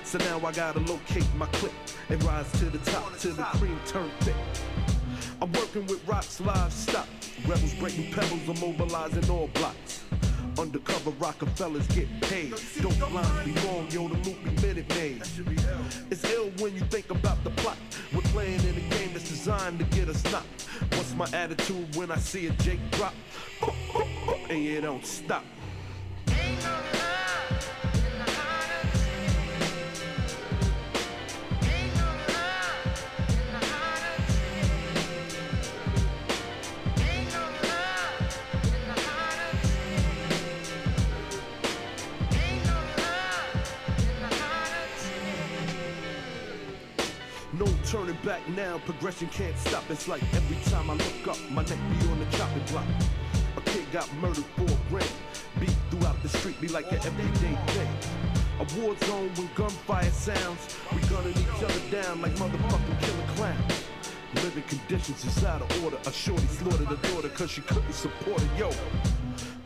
So now I gotta locate my clip and rise to the top till the cream turn thick. I'm working with rocks livestock. Rebels breaking pebbles, I'm mobilizing all blocks. Undercover Rockefellers get paid. Don't blind me wrong, yo, the loop be minute made. It's ill when you think about the plot. We're playing in a game that's designed to get us knocked. What's my attitude when I see a Jake drop? And you don't stop. turning back now, progression can't stop. It's like every time I look up, my neck be on the chopping block. A kid got murdered for a grand. Beat throughout the street, be like an everyday thing. A war zone when gunfire sounds. We gunning each other down like motherfucking killer clowns. Living conditions is out of order. A shorty slaughtered a daughter cause she couldn't support her. Yo,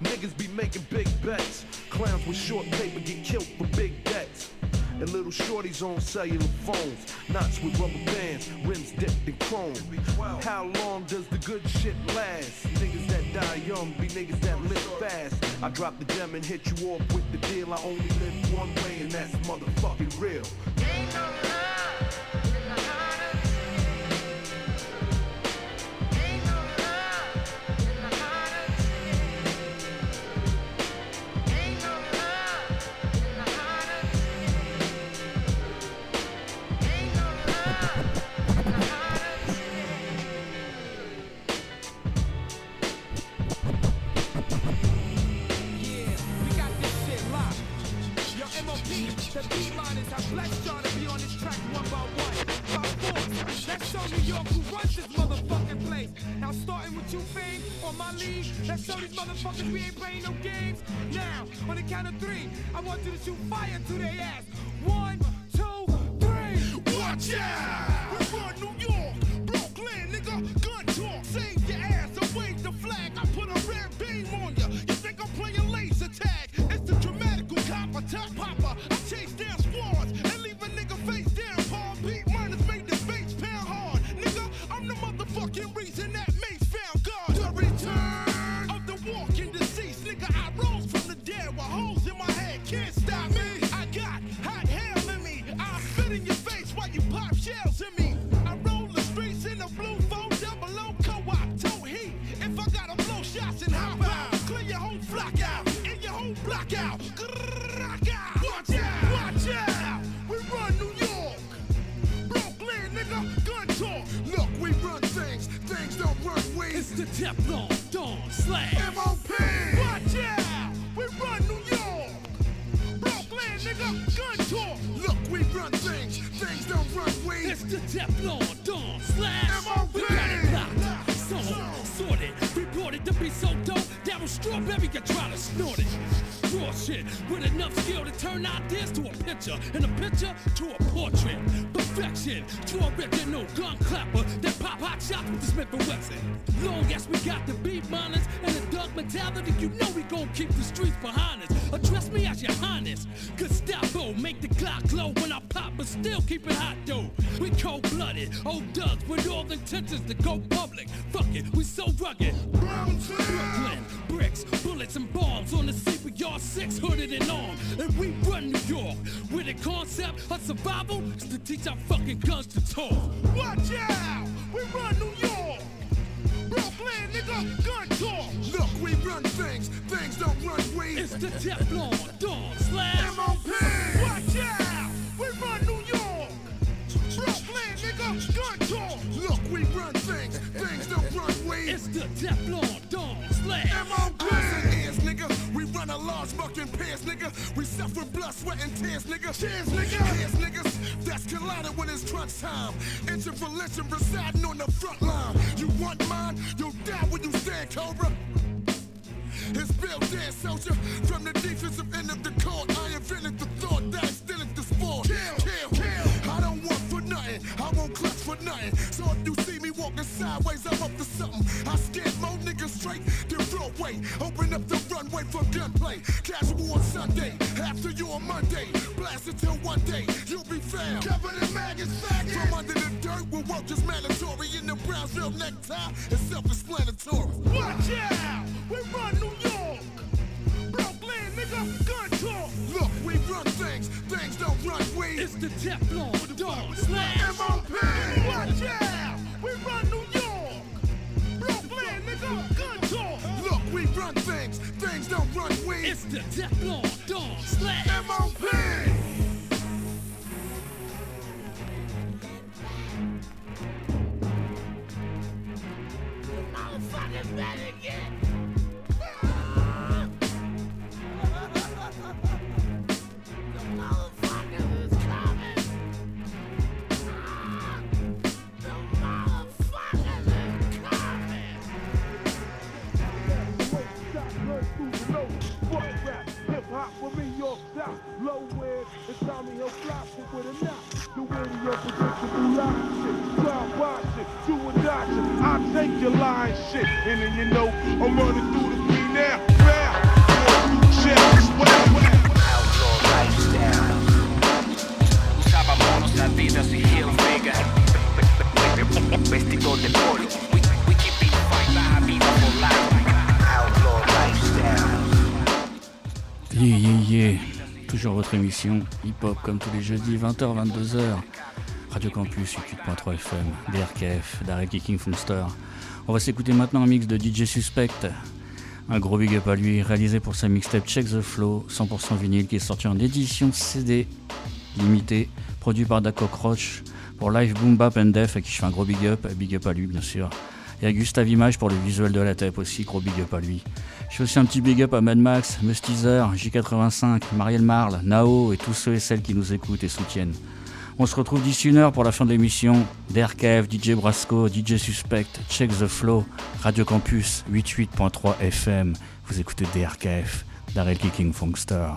niggas be making big bets. Clowns with short paper get killed for big bets and little shorties on cellular phones. Knots with rubber bands, rims dipped in chrome. How long does the good shit last? Niggas that die young be niggas that live fast. I drop the gem and hit you off with the deal. I only live one way, and that's motherfucking real. The B liners have blessed y'all to be on this track one by one. By force, let's show New York who runs this motherfucking place. Now, starting with you, fame, on my lead, let's show these motherfuckers we ain't playing no games. Now, on the count of three, I want you to shoot fire to their ass. One, two, three. Watch out! Yeah. Hip-hop comme tous les jeudis, 20h, 22h. Radio Campus 88.3 FM, DRKF, Darrell Kicking Funster. On va s'écouter maintenant un mix de DJ Suspect. Un gros big up à lui, réalisé pour sa mixtape Check the Flow, 100% vinyle, qui est sorti en édition CD limitée, produit par Da Cockroach pour Live Boom Bap and Def, à qui je fais un gros big up, big up à lui bien sûr. Et à Gustave Image pour le visuel de la tape aussi, gros big up à lui. Je fais aussi un petit big up à Mad Max, Mustizer, J85, Marielle Marle, Nao et tous ceux et celles qui nous écoutent et soutiennent. On se retrouve d'ici une heure pour la fin de l'émission. DRKF, DJ Brasco, DJ Suspect, Check the Flow, Radio Campus 88.3 FM. Vous écoutez DRKF, Darrell Kicking Funkster.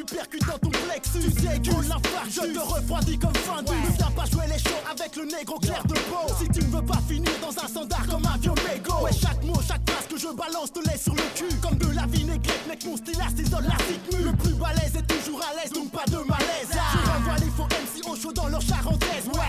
Un uppercut dans ton plexus. Tu sais que l'infarct, je te refroidis comme fin du Ne viens pas jouer les shows avec le négro clair de peau. Si tu ne veux pas finir dans un standard comme un vieux mégot. Ouais chaque mot, chaque phrase que je balance te laisse sur le cul. Comme de la vinaigrette, mec mon style isole la rythme Le plus balèze est toujours à l'aise, donc pas de malaise. Je renvoie les faux MC au chaud dans leur charentaise. Ouais,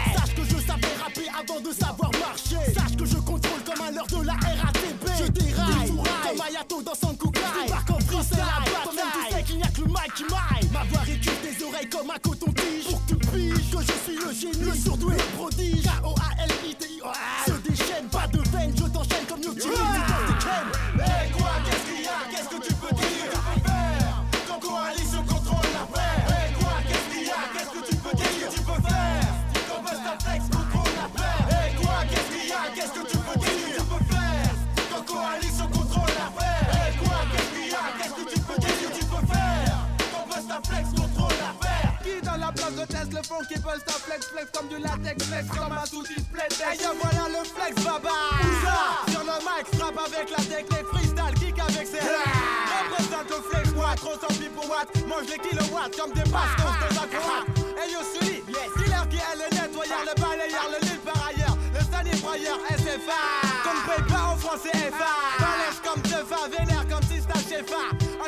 la place de test le fond qui buzz ta flex flex comme du latex flex comme un display Et yo voilà le flex baba. Où ça Sur le mic frappe avec la technique freestyle kick avec ses Représente le flex watt trop sans pipe pour watt Mange les kilowatts comme des bastos de acrobates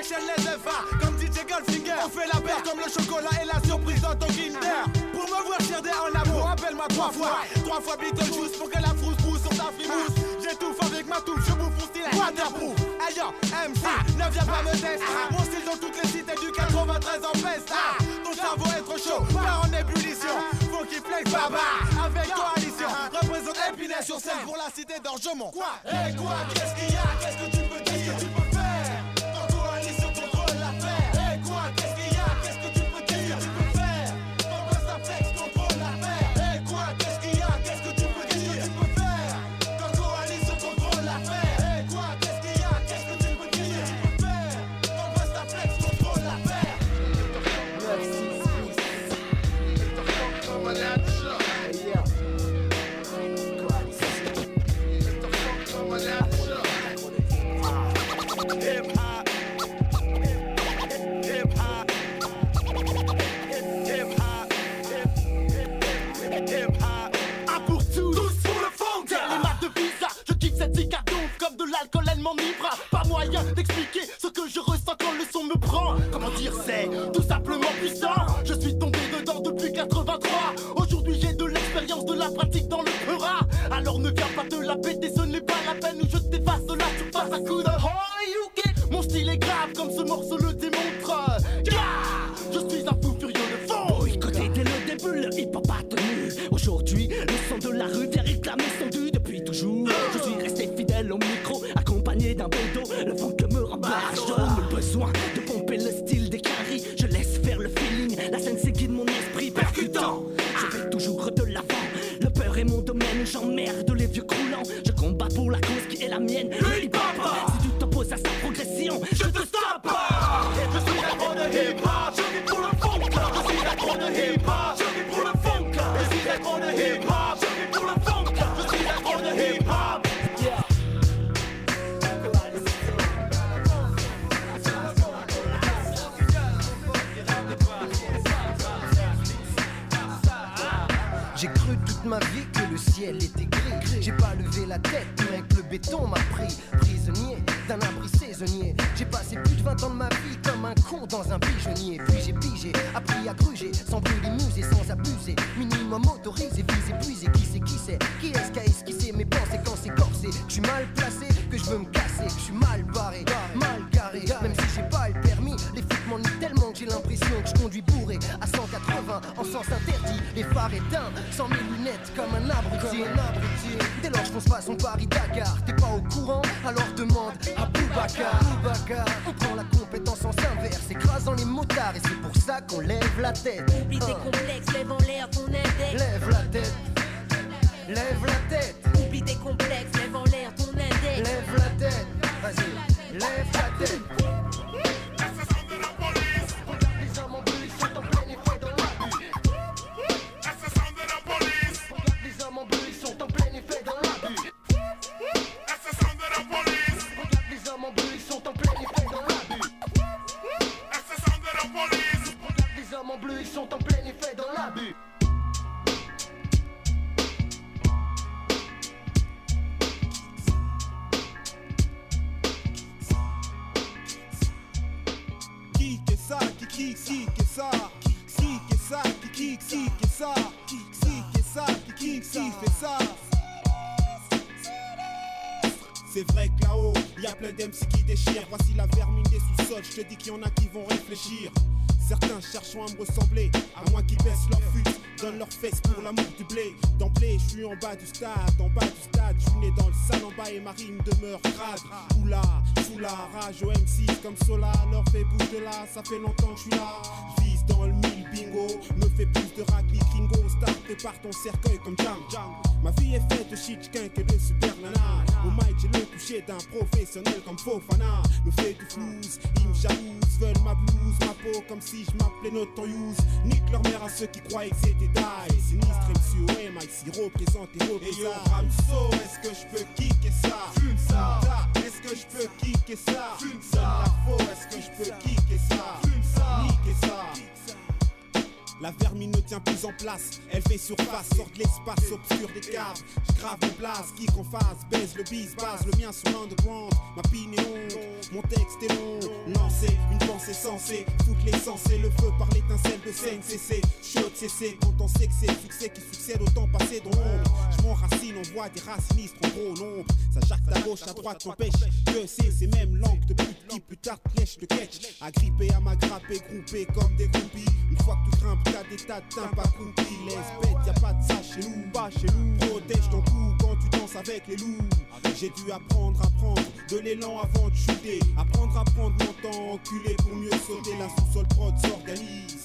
Les FA comme DJ Goldfinger On fait la paire comme le chocolat et la surprise dans ton Kinder. Pour me voir chier en amour appelle-moi trois fois. Trois fois Beetlejuice pour que la frousse pousse sur ta frimousse. J'étouffe avec ma touffe, je bouffe mon style waterproof. Yo, MC, ne viens pas me tester. Mon style dans toutes les cités du 93 en peste Ah, Ton cerveau est trop chaud, pas en ébullition. Faut qu'il flex baba. Avec coalition Représente Épinay sur scène pour la cité d'Orgemont. Quoi? Hey quoi, qu'est-ce qu'il y a? Qu'est-ce que tu peux dire? L'alcool, elle m'enivre. Pas moyen d'expliquer ce que je ressens quand le son me prend. Comment dire, c'est tout simplement puissant. Je suis tombé dedans depuis 83. Aujourd'hui, j'ai de l'expérience, de la pratique dans le peura. Alors ne viens pas te la péter, ce n'est pas la peine où je t'efface la surface à coup de get. Mon style est grave comme ce morceau le démontre. Je suis un fou furieux de fond. Boycotté dès le début, le hip-hop a tenu. Aujourd'hui, le son de la rue domaine où j'emmerde les vieux croulants. Je combats pour la cause qui est la mienne, le hip hop. Si tu t'opposes à sa progression, je te stoppe. Je suis la grande hip-hop, je vis pour le funk. Je suis la grande hip-hop, je vis pour le funk. Je suis la grande hip-hop, je béton m'a pris. Prisonnier d'un abri saisonnier. J'ai passé plus de 20 ans de ma vie comme un con dans un pigeonnier. Puis j'ai pigé, appris à gruger, sans brûler musée, sans abuser. Minimum autorisé, visé, épuisé. Qui c'est, qui c'est Qui est-ce qui a esquissé mes pensées quand c'est corsé? Je suis mal placé, que je veux me casser, je suis mal barré, mal garé. Même si j'ai pas le permis, les flics m'ennuient tellement que j'ai l'impression que je conduis bourré à 180 en sens interdit. Les phares éteints, sans mes lunettes comme un abruti. Un abruti. Dès lors je fonce pas son Paris-Dakar. T'es pas au courant Alors demande à Boubacar. Boubacar. On prend la compétence en inverse, écrasant les motards. Et c'est pour ça qu'on lève la tête. Oublie tes Hein. complexes, lève en l'air ton index. Lève la tête. Lève la tête. Oublie tes complexes, lève en l'air ton index. Lève la tête. Vas-y. Lève ta tête. C'est vrai que là-haut, y a plein d'MC qui déchirent. Voici la vermine des sous-sols, je te dis qu'il y en a qui vont réfléchir. Certains cherchant à me ressembler, à moins qu'ils baissent leur fut, donnent leurs fesses pour l'amour du blé. D'emblée, je suis en bas du stade, en bas du stade, je suis né dans le sale en bas et ma rime demeure crade. Oula, sous la rage au M6 comme Sola, leur fait bouge de là, ça fait longtemps que je suis là. Je vise dans le mille bingo, me fait plus de raclette gringo, star prépare ton cercueil comme Jam Jam. Ma vie est faite de shitchkin que de super nana. Au mic, j'ai le toucher d'un professionnel comme Fofana. Me fait du flouze, ils me jalousent, veulent ma blouse, ma peau comme si je m'appelais Noton Use. Nique leur mère à ceux qui croyaient que c'était die. Sinistre MC OM, ici représente et représente. Et yo, Ramso, est-ce que je peux kicker ça? Fume ça. Est-ce que je peux kicker ça? Fume ça. Est-ce que je peux kicker ça? La vermine ne tient plus en place, elle fait surface, sort de l'espace obscur des caves. Je grave le blase, qui qu'on fasse, baise le bis, base, le mien sur l'underground. Ma pine est longue, mon texte est long. Lancer une pensée censée, foutre l'essence et le feu par l'étincelle de CNCC. Chaud de cesser quand on sait que c'est succès qui succède au temps passé dans l'ombre. Je m'enracine, on voit des racinistes en gros l'ombre. Ça jacte à gauche, à droite, m'empêche. Sais, c'est même langue de pute qui plus tard lèche le catch. Agrippé à ma grappe, groupé comme des groupies. Une fois que tu grimpes, t'as des tas de timps accroupis. Les bêtes, y'a pas de ça chez nous, pas chez nous. Protège ton cou quand tu danses avec les loups. J'ai dû apprendre à prendre de l'élan avant de chuter. Apprendre à prendre mon temps, enculé pour mieux sauter. La sous-sol prod s'organise.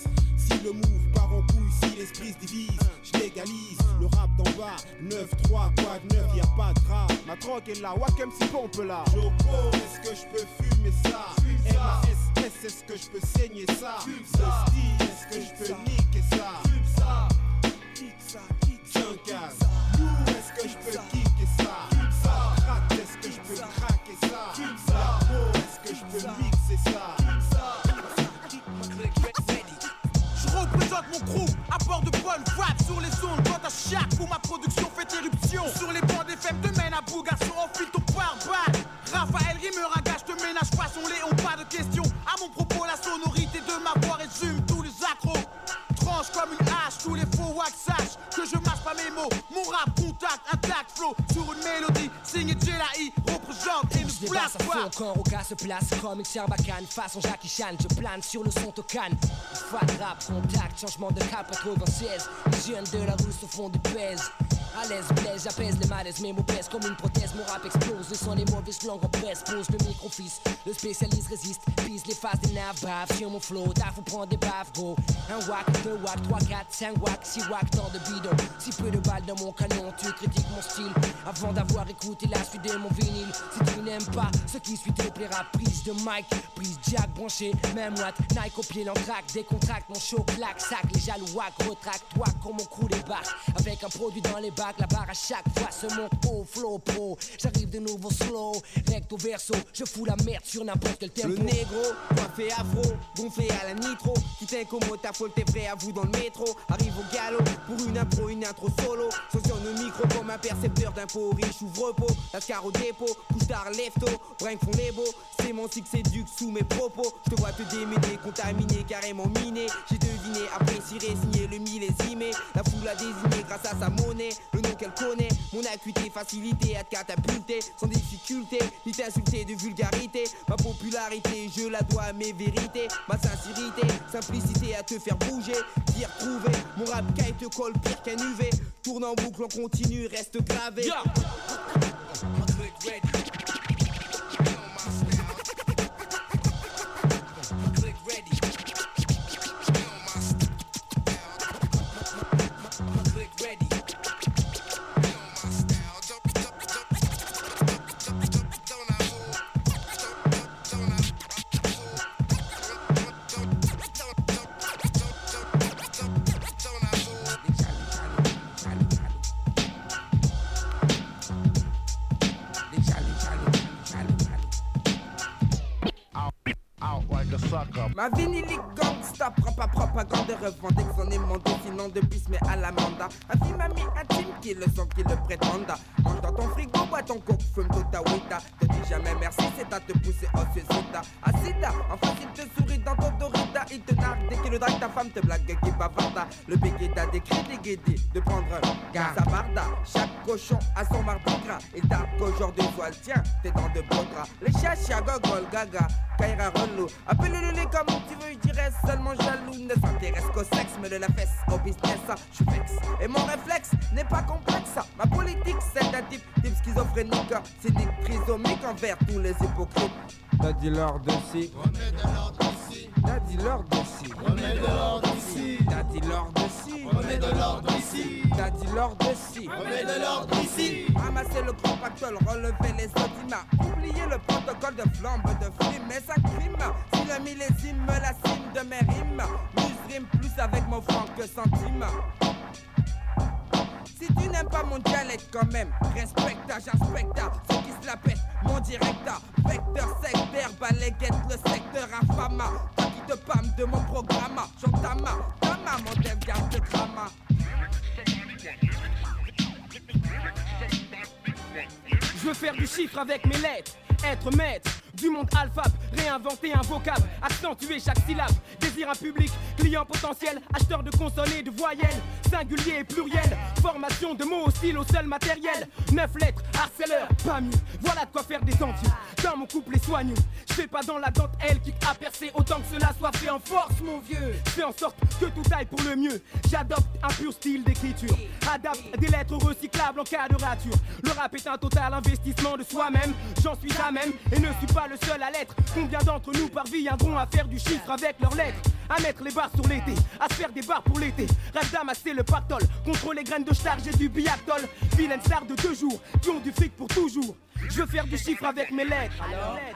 Si le move part en couille, si l'esprit se divise, je légalise. Le rap d'en bas. 9-3, quoi de neuf, y a pas de rap. Ma drogue est là, Wakem si pompe là. Joko, est-ce que je peux fumer ça? M.A.S.S, est-ce que je peux saigner ça? Style, est-ce que je peux niquer ça. Kick ça, kick ça, Lourd, est-ce que je peux kicker de sur les ondes quand à chaque où ma production fait éruption. Sur les bancs des fèves de mène à bout garçon enfile ton pare-balles Raphaël Rimeur à gage te ménage pas son Léon pas de question à mon propos la sonorité de ma voix résume tous les accros. Tranche comme une hache tous les faux wax mon rap contact intact flow sur une mélodie signé Jelaï représente et débasse place pas quand Roca se place comme une Sarbacane façon Jackie Chan je plane sur le son tocane. Fat rap contact changement de cap 96 Les jeunes de la rue se font du pèse. À l'aise blaise j'apaise les malaises mes mots pèsent comme une prothèse. Mon rap explose le son les mauvaises langues en presse pose le micro-fils le spécialiste résiste. Pise les faces des naves bave sur mon flow. Taf ou prend des baves gros un wack deux wack trois quatre cinq wack six wack tant de bidon si peu de dans mon canon, tu critiques mon style avant d'avoir écouté la suite de mon vinyle. Si tu n'aimes pas ce qui suit, te plaira. Prise de mic, prise jack branché, même watt, Nike au pied, l'entraque, décontracte mon show, claque, sac, les jaloux wack, retraque, toi comme mon crew débarque. Avec un produit dans les bacs, la barre à chaque fois se monte au flow pro. J'arrive de nouveau slow, recto verso, je fous la merde sur n'importe quel tempo. Le négro, coiffé afro, gonflé à la nitro. Qui t'incommode, ta folle, t'es prêt à vous dans le métro. Arrive au galop pour une impro, une intro solo. Sauf le micro comme un percepteur d'impôt riche, ouvre-pot. Lascar au dépôt, couche tard, lefto. Brinque font les beaux, c'est mon succès duc sous mes propos. Je te vois te démêler, contaminé, carrément miné. J'ai deviné, apprécié, signé le millésimé. La foule a désigné grâce à sa monnaie, le nom qu'elle connaît. Mon acuité, facilité à te catapulter, sans difficulté, ni t'insulter de vulgarité. Ma popularité, je la dois à mes vérités. Ma sincérité, simplicité à te faire bouger, t'y retrouver. Mon rap caille te colle pire qu'un UV. Tourne en boucle, on continue, reste gravé. Acheteur de consonnes et de voyelles, singulier et pluriel, formation de mots hostiles au seul matériel, neuf lettres, harceleur, pas mieux, voilà de quoi faire des envieux, dans mon couple les soigneux, je fais pas dans la dentelle qui a percé autant que cela soit fait en force mon vieux, fais en sorte que tout aille pour le mieux, j'adopte un pur style d'écriture, adapte des lettres recyclables en cas de rature, le rap est un total investissement de soi-même, j'en suis à même et ne suis pas le seul à l'être. Combien d'entre nous parviendront à faire du chiffre avec leurs lettres? À mettre les barres sur l'été, à se faire des barres pour l'été. Rêve d'amasser le pactole, contre les graines de charge et du biatol. Vilaine star de deux jours, qui ont du fric pour toujours. Je veux faire du chiffre avec mes lettres.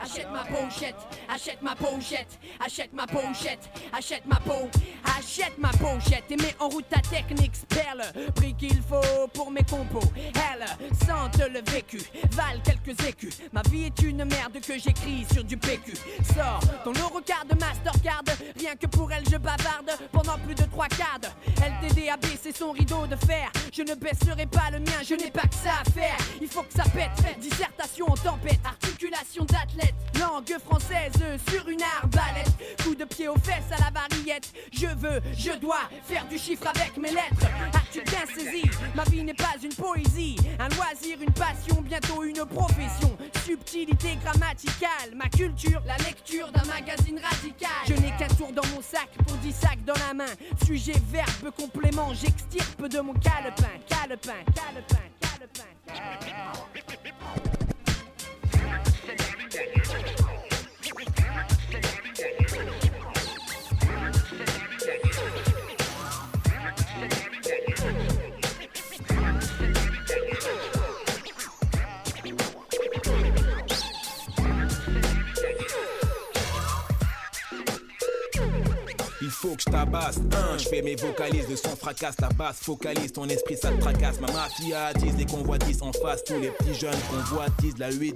Achète ma pochette, achète ma pochette, achète ma pochette, achète ma peau, achète ma pochette et mets en route ta technique perle, prix qu'il faut pour mes compos. Elle sente le vécu, valent quelques écus. Ma vie est une merde que j'écris sur du PQ. Sors ton Eurocard de Mastercard, rien que pour elle je bavarde pendant plus de trois quarts. LTD a baissé son rideau de fer. Je ne baisserai pas le mien, je n'ai pas que ça à faire. Il faut que ça pète, en tempête, articulation d'athlète, langue française sur une arbalète, coup de pied aux fesses à la variette. Je veux, je dois faire du chiffre avec mes lettres. As-tu bien saisi? Ma vie n'est pas une poésie, un loisir, une passion, bientôt une profession. Subtilité grammaticale, ma culture, la lecture d'un magazine radical. Je n'ai qu'un tour dans mon sac pour 10 sacs dans la main. Sujet, verbe, complément, j'extirpe de mon calepin, calepin, calepin, calepin. Faut que je tabasse. Un, je fais mes vocalises, le son fracasse, la basse focalise, ton esprit ça te tracasse. Ma mafia attise les convoitises en face, tous les petits jeunes convoitisent la 8-6.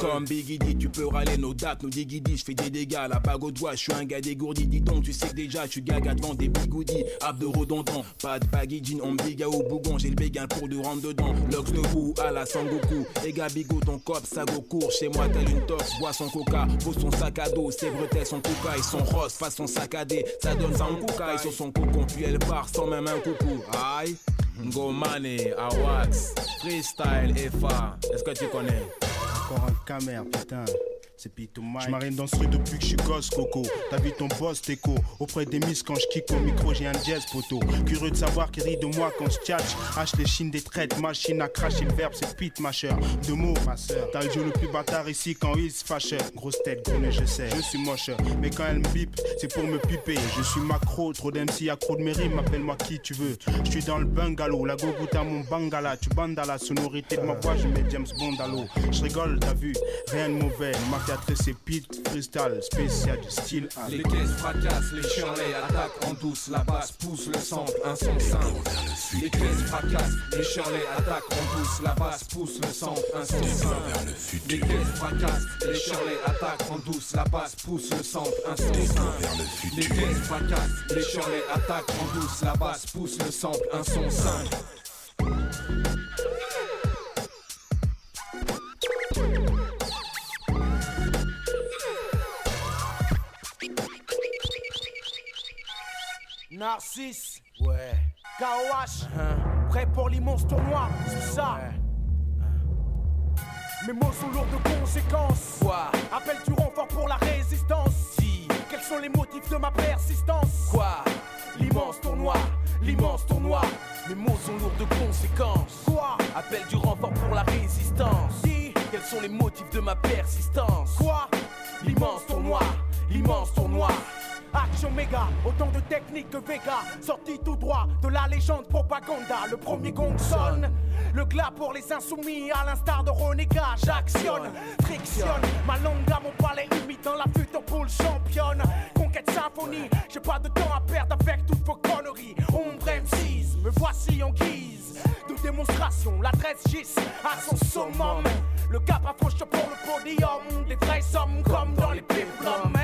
Comme Biggie dit, tu peux râler nos dates, nos digidis, je fais des dégâts, la bague au doigt, je suis un gars dégourdi. Dis donc, tu sais que déjà, je suis gaga devant des bigoudis, de redondant, pas de baggy jean, on biga au bougon, j'ai le béguin pour de rentrer dedans. Lux de vous à la Sangoku, et Gabigo, ton cop, ça go court, chez moi tel une tox, bois son coca, pose son sac à dos, ses bretelles, son coca et son rose, façon ça donne ça en et sur son cocon, puis elle part sans même un coucou. Aïe. Go Money, Awax, Freestyle, FA, est-ce que tu connais? Encore un camère, putain. C'est. Je m'arrête dans ce truc depuis que je suis gosse, Coco. T'as vu ton boss, Teco. Auprès des miss, quand je kick au micro, j'ai un jazz, poteau. Curieux de savoir qui rit de moi quand je tchatch. Hache les chines des traites, machine à cracher le verbe, c'est pit, ma. Deux mots, ma soeur. T'as le jeu le plus bâtard ici quand il se fâche. Grosse tête, nez, je sais. Je suis moche, mais quand elle me bip, c'est pour me piper. Je suis macro, trop d'MC, accro de mes rimes, appelle-moi qui tu veux. Je suis dans le bungalow, la gogoute à mon bangala. Tu bandes à la sonorité de ma voix, je mets James Bond à l'eau. Je rigole, t'as vu, rien de mauvais. Ma freestyle, spécial style. Les caisses fracassent, les Shirley attaquent en douce, la basse pousse le sample, un son simple. Les caisses fracassent, les Shirley attaquent en douce, la basse pousse le sample, un son simple. Les caisses fracassent, les Shirley attaquent en douce, la basse pousse le sample, un son simple. Les caisses fracassent, les Shirley attaquent en douce, la basse pousse le sample, un son simple. Narcisse. Ouais. KOH. Prêt pour l'immense tournoi, c'est ça. Mes mots sont lourds de conséquences. Quoi? Appel du renfort pour la résistance. Si. Quels sont les motifs de ma persistance? Quoi? L'immense tournoi, l'immense tournoi. Mes mots sont lourds de conséquences. Quoi? Appel du renfort pour la résistance. Si. Quels sont les motifs de ma persistance? Quoi? L'immense tournoi, l'immense tournoi. Action méga, autant de techniques que Vega, sorti tout droit de la légende propaganda. Le premier gong sonne, le glas pour les insoumis, à l'instar de Renégat, j'actionne, frictionne, ma langue à mon palais humide dans la future poule championne. Conquête symphonie, j'ai pas de temps à perdre avec toutes vos conneries. Ombre M6, me voici en guise de démonstration. L'adresse gis à son summum. Le cap approche pour le podium, des vraies sommes comme dans les péplums.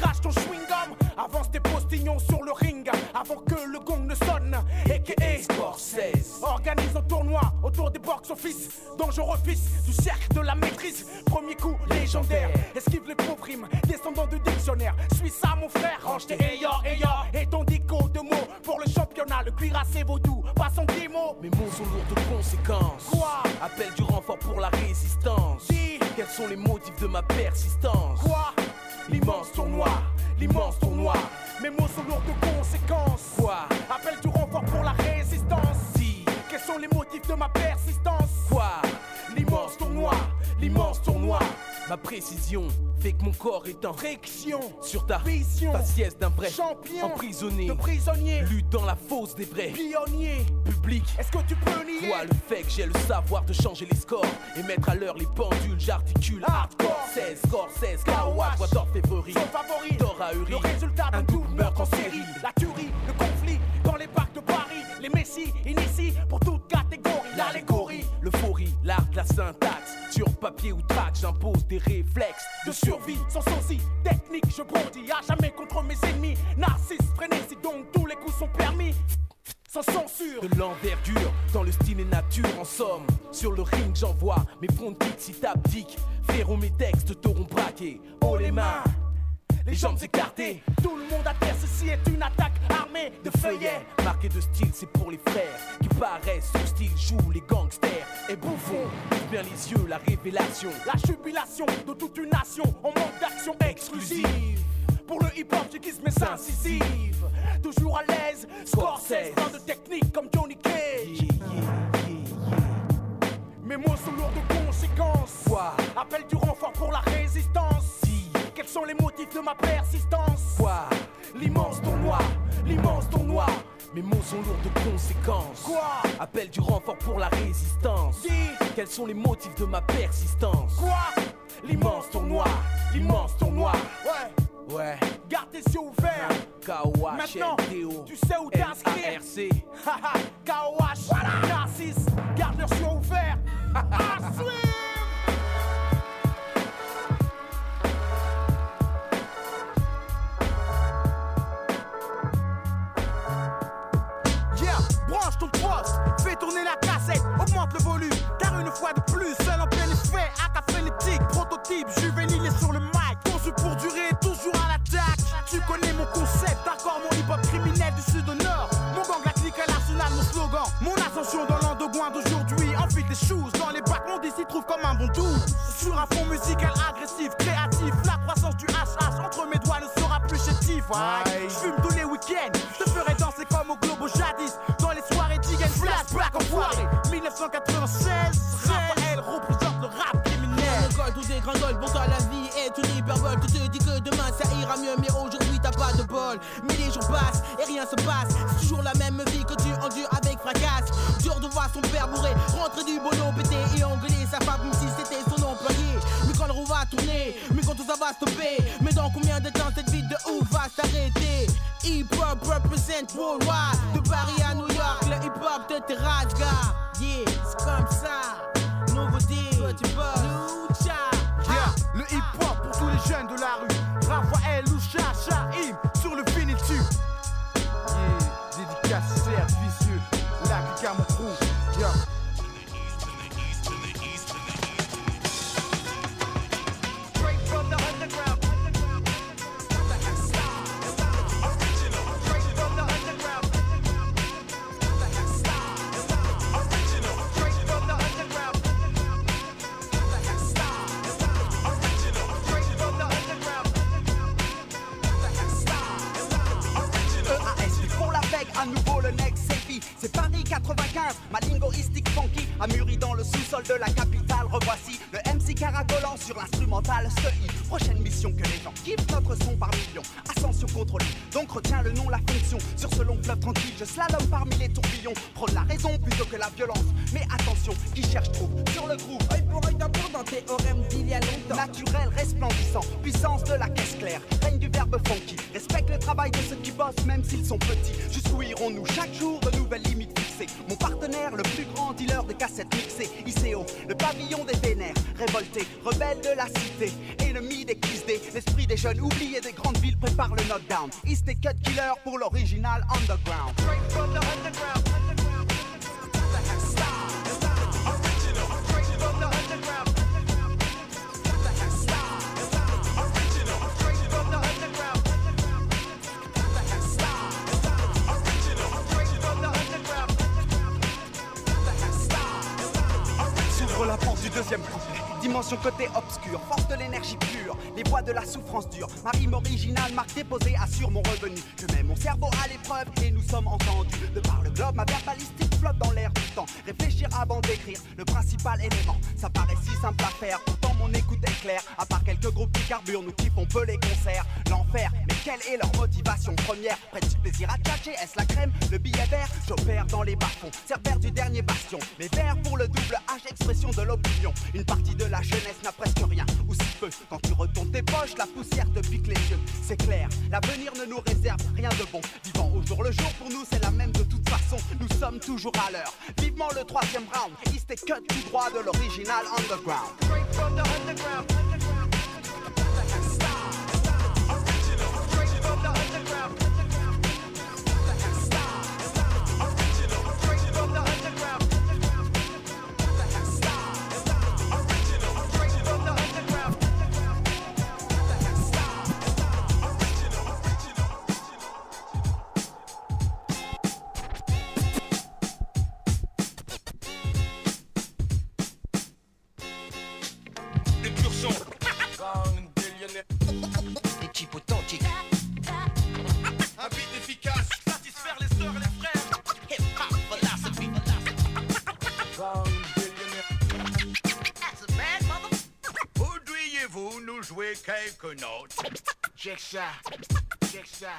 Crache ton chewing-gum, avance tes postignons sur le ring avant que le gong ne sonne. A.K.A. Scorsese Organise un tournoi autour des box-office. Dangereux fils du cercle de la maîtrise. Premier coup légendaire. Esquive les pauvres rimes, descendant du dictionnaire. Suis ça, mon frère. Range tes ayants, ayants. Et ton dico de mots pour le championnat. Le cuirassé vaudou, pas son petit mot. Mes mots sont lourds de conséquences. Quoi? Appel du renfort pour la résistance. Si. Quels sont les motifs de ma persistance? Quoi? L'immense précision fait que mon corps est en friction sur ta vision. faciès d'un vrai champion emprisonné, de prisonnier, lutte dans la fosse des vrais pionnier. public. Est-ce que tu peux nier? Vois le fait que j'ai le savoir de changer les scores et mettre à l'heure les pendules, j'articule hardcore 16, score 16, Kawa, toi d'orfèvrerie, Son favori, d'or ahuri. le résultat d'un un double meurtre en série. La tuerie, le conflit dans les parcs de Paris. Les messies initient pour toute catégorie. L'allégorie, l'euphorie, l'art de la syntaxe. Sur papier ou track, j'impose des réflexes de survie sans sosie. Technique, je bondis à jamais contre mes ennemis. Narcisse, frénésie, donc tous les coups sont permis. Sans censure, de l'envergure dans le style et nature en somme. Sur le ring, j'envoie mes fronts de si t'abdiques. Frérot, mes textes t'auront braqué. Oh les mains, les jambes écartées. Tout le monde à terre, ceci est une attaque armée de feuillets. Marqué de style, c'est pour les frères qui paraissent sous style, jouent les gangsters et bouffons. Bien les yeux, la révélation. La jubilation de toute une nation en manque d'action exclusive. Pour le hip-hop, j'aiguise mes incisives. Toujours à l'aise, Scorsese, plein de technique comme Johnny Cage. Mes mots sont lourds de conséquences. Quoi? Appel du renfort pour la résistance. Quels sont les motifs de ma persistance Quoi L'immense tournoi, l'immense tournoi. Mes mots sont lourds de conséquences. Quoi Appel du renfort pour la résistance. Dis Quels sont les motifs de ma persistance Quoi L'immense tournoi, l'immense tournoi. Ouais Ouais. Garde tes yeux ouverts. Maintenant, tu sais où t'inscrire. Haha, Kawash, Narcisse, garde leurs yeux ouverts. À une fois de plus, seul en plein effet, AK frénétique, prototype, juvénile est sur le mic, conçu pour durer, toujours à l'attaque. Tu connais mon concept, d'accord, mon hip-hop criminel du sud au nord, mon gang, la clique à l'arsenal, mon slogan, mon ascension dans l'endogouin d'aujourd'hui, enfile les choses dans les bacs, mon d'ici trouve comme un bon doux. Sur un fond musical agressif, créatif, la croissance du HH entre mes doigts ne sera plus chétif. Ouais. Je fume tous les week-ends, je te ferai danser comme au globo jadis, dans les soirées Dig and Flashback enfoiré. 1996, hyperbole Tu te dis que demain ça ira mieux mais aujourd'hui t'as pas de bol. Mais les jours passent et rien se passe. C'est toujours la même vie que tu endures avec fracas. Dur de voir son père bourré Rentrer du boulot pété et engueuler sa femme comme si c'était son employé. Mais quand le roue va tourner, mais quand tout ça va stopper Mais dans combien de temps cette vie de ouf va s'arrêter? Hip hop represent worldwide. De Paris à New York, le hip hop de terrasse de souffrance dure. Ma rime originale, marque déposée, assure mon revenu. Je mets mon cerveau à l'épreuve et nous sommes entendus. De par le globe, ma verbalistique flotte dans l'air du temps. Réfléchir avant d'écrire, le principal élément. Ça paraît si simple à faire, pourtant mon écoute est claire. À part quelques groupes qui carburent, nous kiffons peu les concerts. L'enfer, mais quelle est leur motivation première? Près du plaisir à tchatcher, est-ce la crème? Le billet vert, j'opère dans les bas-fonds. De l'original underground.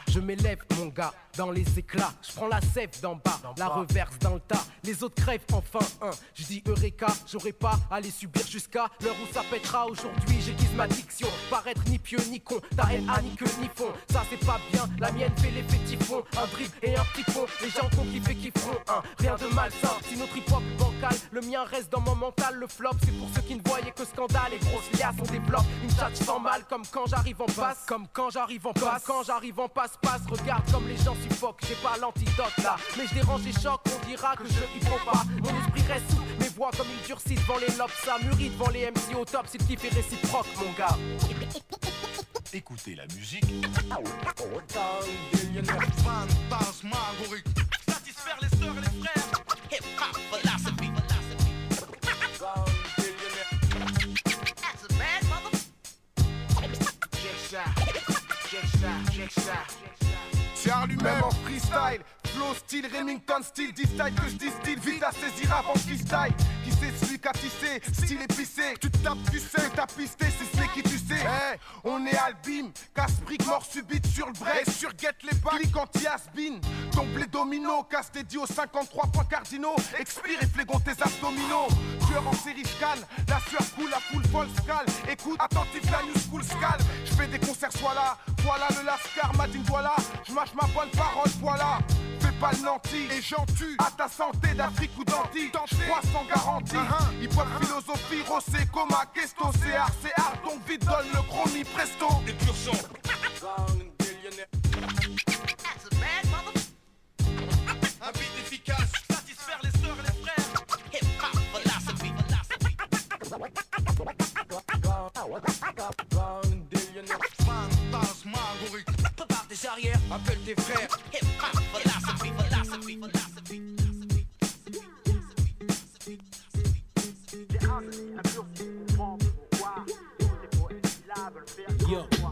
Je m'élève, mon gars, dans les éclats. Je prends la sève d'en bas, la reverse dans le tas. Les autres crèvent enfin un. Je dis Eureka, j'aurais pas à les subir jusqu'à l'heure où ça pètera. Aujourd'hui, j'aiguise ma diction. Paraître ni pieux ni con, ta haine a ni queue ni fond. Ça c'est pas bien, la mienne fait l'effet typhon. Un drip et un petit pont. Les gens qu'on kiffer kifferont un. Rien de malsain, si notre hip hop bancal, le mien reste dans mon mental. Le flop, c'est pour ceux qui ne voyaient que scandale et grosses liasses. On développe une chatte sans mal, comme quand j'arrive en passe. Comme quand j'arrive en passe, quand j'arrive en passe, passe. Regarde comme les gens suffoquent, j'ai pas l'antidote là. Mais je dérange les chocs, on dira que je y faut pas. Mon esprit reste souple, mes voix comme il durcit devant les lobes. Ça mûrit devant les MC au top, c'est le kiff est réciproque, mon gars. Écoutez la musique. Satisfaire les sœurs et les frères. Hip hop philosophy. That's a bad mother. Check ça, check ça, check ça. Tiens lui-même en freestyle Flow style, Remington style, style que je distille. Vite à saisir avant freestyle Qui c'est celui qu'a tissé, style épicé. Tu te tapes, tu sais, t'as pisté, c'est ce qui tu sais. On est albim, casse-brique, mort subite sur le break Et sur get les pas, clique anti-has-been Tombe les dominos, casse tes aux 53 points cardinaux. Expire et flégon tes abdominaux. Tueur en série scan, la sueur coule, la foule folle scale Écoute, attentif, la new school scale Je fais des concerts, soit là, voilà le lascar, Madine, voilà. Je mâche ma bonne parole, voilà Fais pas le nanti et j'en tue À ta santé d'Afrique ou d'Anti Je crois sans garantie Hip hop philosophie, rossé, coma, questo C'est art, c'est art, donc vite donne le chromie presto Et pur mother. Un beat efficace. Satisfaire les sœurs et les frères. Hip hop philosophy. Fantasmagorique. Prépare tes arrières, appelle tes frères. Hip hop philosophy. Philosophy.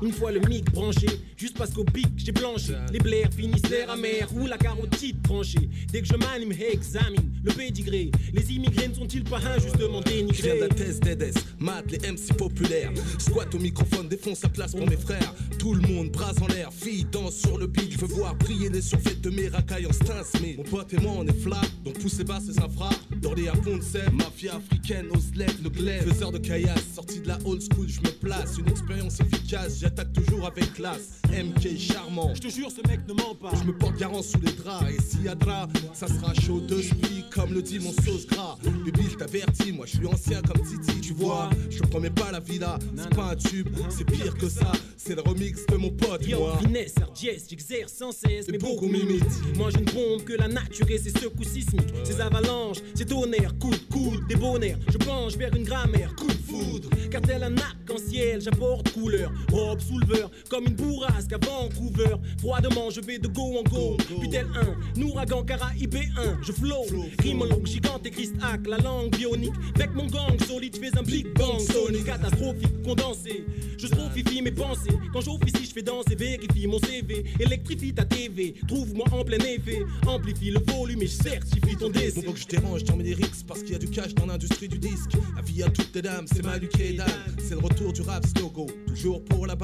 Une fois le mic branché, juste parce qu'au pic j'ai blanchi. Les blaires finissent l'air amer ou la carotide tranchée. Dès que je m'anime, examine le pédigré. Les immigrés ne sont-ils pas injustement Je viens dénigrés de la thèse d'Edes, mat les MC populaires. Squat au microphone, défonce la place pour mes frères. Tout le monde, bras en l'air, filles danse sur le beat. Je veux voir briller les surfaits de mes racailles en Stan Smith. Mon pote et moi on est flat, donc poussez bas ces infras. Dorlé à Ponce, mafia africaine, Oslet, le glaive. Faiseur de caillasse, sorti de la old school, je me place. Une expérience efficace, j'attaque toujours avec classe. MK charmant, Je te jure, ce mec ne ment pas. je me porte garant sous les draps et s'il y a drap, ça sera chaud de spi comme le dit mon sauce gras. Je t'avertis, moi je suis ancien comme Titi, tu vois. Je te promets pas la villa, c'est pas un tube, c'est pire que ça. C'est le remix de mon pote, Yo, moi. finesse, RDS, j'exerce sans cesse, mais beaucoup m'imitent. Moi j'ai une bombe que la nature et ses secousses sismiques, ses avalanches, ses tonnerres, coup de coude, des bonheurs. Je penche vers une grammaire, coup de foudre. Car tel un arc-en-ciel, j'apporte couleur, robe souleveur, comme une bourrasque à Vancouver. Froidement, je vais de go en go, puis tel un, ouragan caraïbe 1, je flow. Rimologue, gigante et Christ-Hack, la langue bionique. Avec mon gang solide, je fais un big bang sonic, catastrophique, condensé. Je strophifie mes pensées. Quand j'officie, je fais danser, vérifie mon CV. Électrifie ta TV, trouve-moi en plein effet. Amplifie le volume et je certifie ton Bon, décès. faut que je dérange, j'en mets des rixes parce qu'il y a du cash dans l'industrie du disque. Avis à toutes les dames, c'est Manu et Dan. C'est le retour du rap slogo, toujours pour la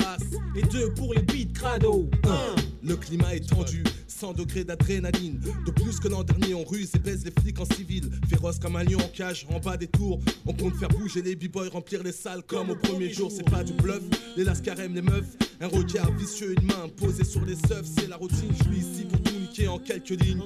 Et deux pour les beats crado. Le climat est tendu, 100 degrés d'adrénaline. De plus que l'an dernier, on ruse et baise les flics en civil. Féroce comme un lion en cage, en bas des tours. On compte faire bouger les b-boys, remplir les salles comme au premier jour. C'est pas du bluff, les lascarèmes, les meufs. Un regard vicieux, une main posée sur les seufs. C'est la routine, je suis ici pour tout niquer en quelques lignes.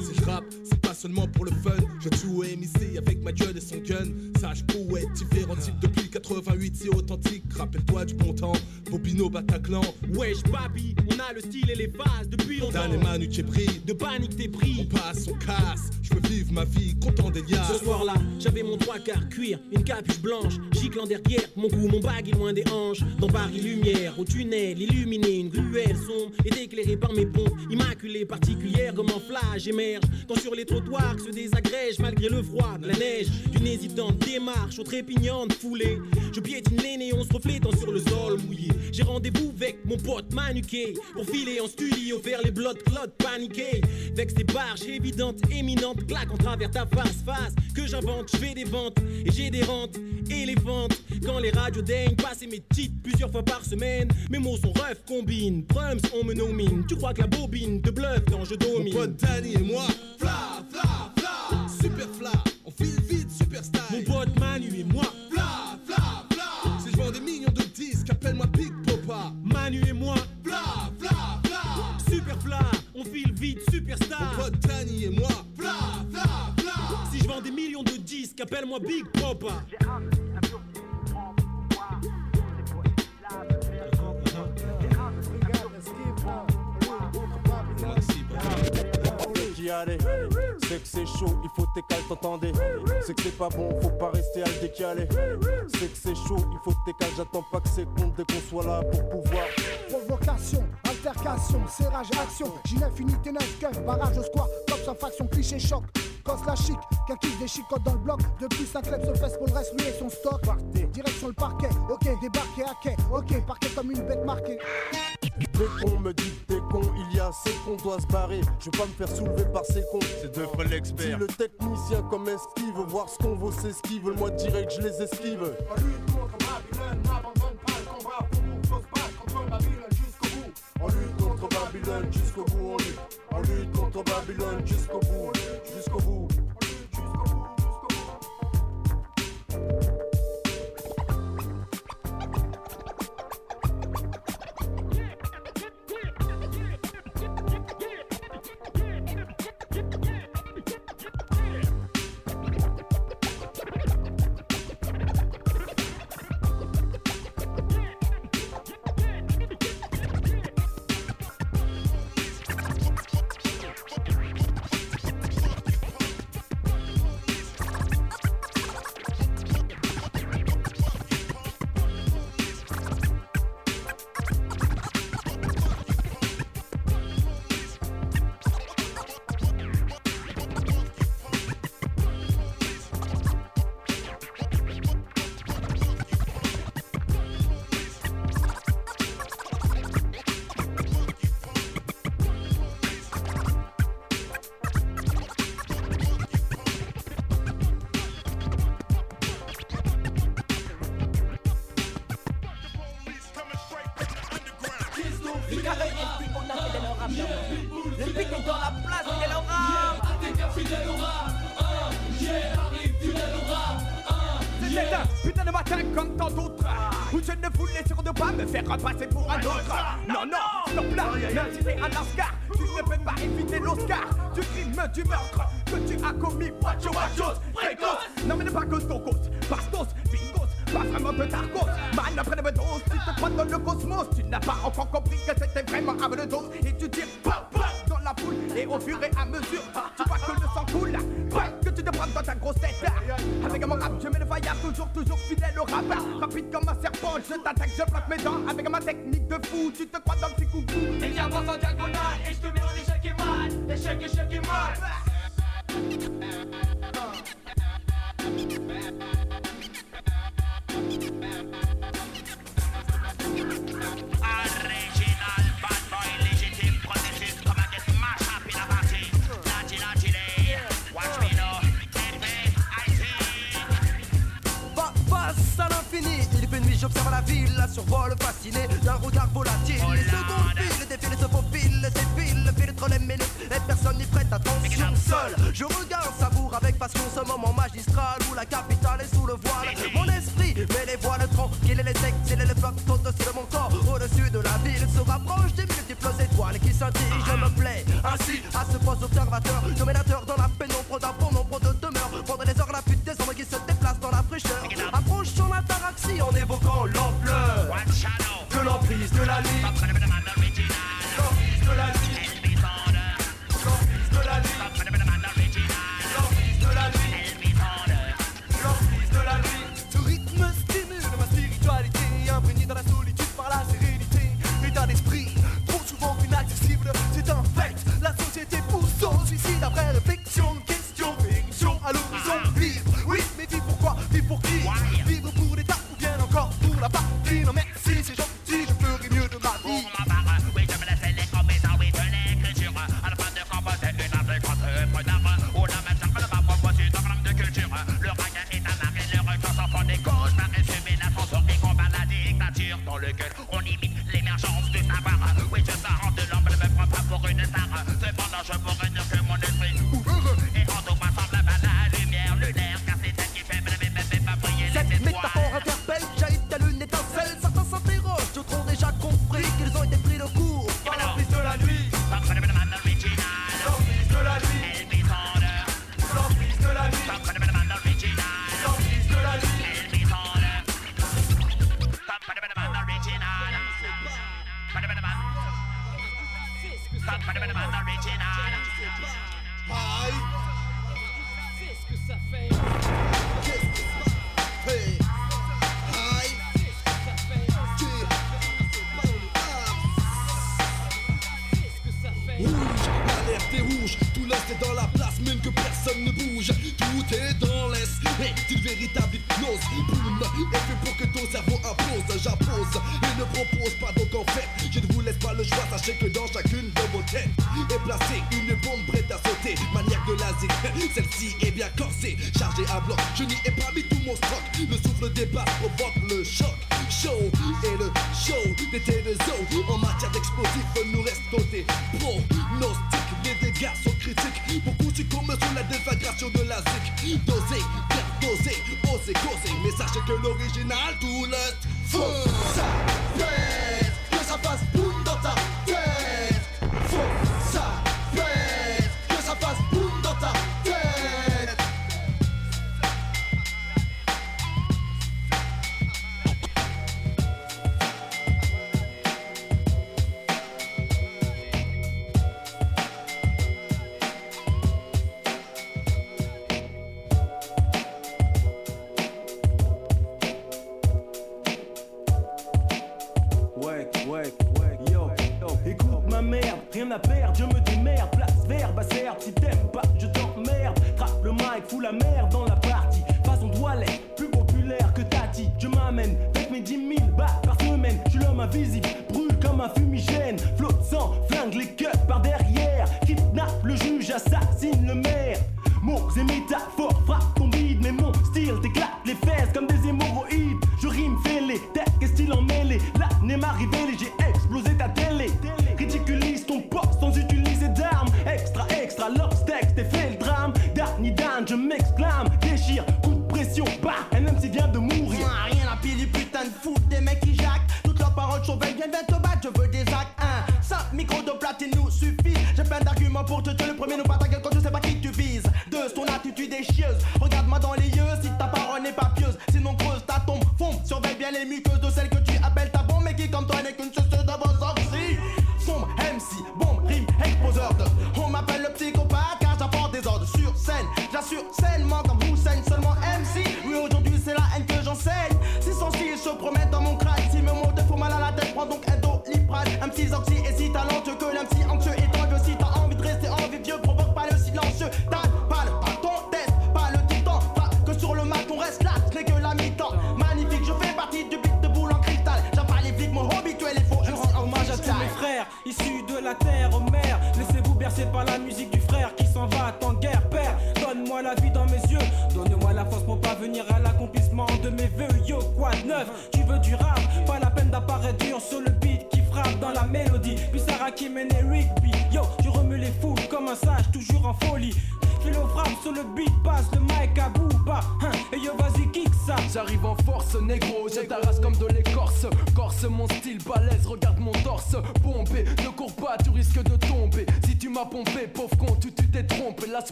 Si je rappe, c'est pas seulement pour le fun. Je tue MIC avec ma gueule et son gun. Sage poète, différents types depuis 88, c'est authentique. Rappelle-toi du bon temps, Bobino Bataclan. Wesh, papi, on a le style et les phases depuis longtemps. Dan et Manu qui De panique, t'es pris. on passe, on casse. Je veux vivre ma vie, content des liasses. Ce soir-là, j'avais mon trois quarts cuir, une capuche blanche, gicle en derrière, mon cou, mon bague est loin des hanches. Dans Paris, lumière, au tunnel, illuminé, une ruelle sombre, est éclairée par mes pompes, immaculée par particulière comme un flash émerge quand sur les trottoirs se désagrège malgré le froid de la neige d'une hésitante démarche aux trépignantes foulées. Je piétine les néons se reflétant sur le sol mouillé. J'ai rendez-vous avec mon pote manuqué pour filer en studio faire les blood clots paniqués. Vex des barges évidentes éminentes claque en travers ta face face. Que j'invente je fais des ventes et j'ai des rentes éléphantes quand les radios daignent passer mes titres plusieurs fois par semaine mes mots sont ref combine drums on me nomine. Tu crois que la bobine te bluffe je domine Mon pote Danny et moi, fla, fla, fla, super fla, on file vite, super style. Mon pote Manu et moi, fla, fla, fla. Si je vends des millions de disques, appelle-moi Big Popa. Manu et moi, fla, fla, fla, super fla, on file vite, superstar. Mon pote Danny et moi, fla, fla, fla. Si je vends des millions de disques, appelle-moi Big Popa. Qui allait C'est que c'est chaud, il faut tes cales, t'entendez C'est que c'est pas bon, faut pas rester à le décaler C'est que c'est chaud, il faut tes cales, j'attends pas que c'est compte dès qu'on soit là pour pouvoir Provocation, altercation, serrage, action. J9, unité 9, keuf, barrage au square, top sans faction, cliché choc. Cause la chic, qu'un kiff des chicottes dans le bloc. Depuis 5 clubs se fesse pour le reste, lui et son stock. Direction le parquet, ok, débarqué à quai, ok, parquet comme une bête marquée. Dès qu'on me dit que t'es con, il y a c'est qu'on doit se barrer. Je vais pas me faire soulever par ces cons. C'est deux fois l'expert. Si le technicien comme esquive, voir ce qu'on vaut s'esquive. Moi direct, je les esquive. On lutte contre Babylone, n'abandonne pas le combat pour fausse pas contre Babylone jusqu'au bout. On lutte contre Babylone jusqu'au bout, on lutte. On lutte contre Babylone jusqu'au bout, et à mesure, tu vois que le sang coule. Que tu te prends dans ta grosse tête. Avec mon rap, je mets le faillard toujours, toujours fidèle au rap. Rapide comme un serpent, je t'attaque, je plaque mes dents. Avec ma technique de fou, tu te crois dans le ficoucou Et viens voir en diagonale et je te mets en échec et mal. Échec, échec et mal. Ville, la survole fasciné d'un regard volatile. Les secondes files, les défilent se faufilent, défilent, filtre les minutes, et personne n'y prête attention. Seul, je regarde, savoure avec passion ce moment magistral où la capitale est sous le voile. Mon esprit met les voiles tranquilles et les exils et les flottes au-dessus de mon corps. Au-dessus de la ville se rapproche des multiples étoiles qui scintillent. Je me plais ainsi à ce poste observateur, dominateur dans la Charlie.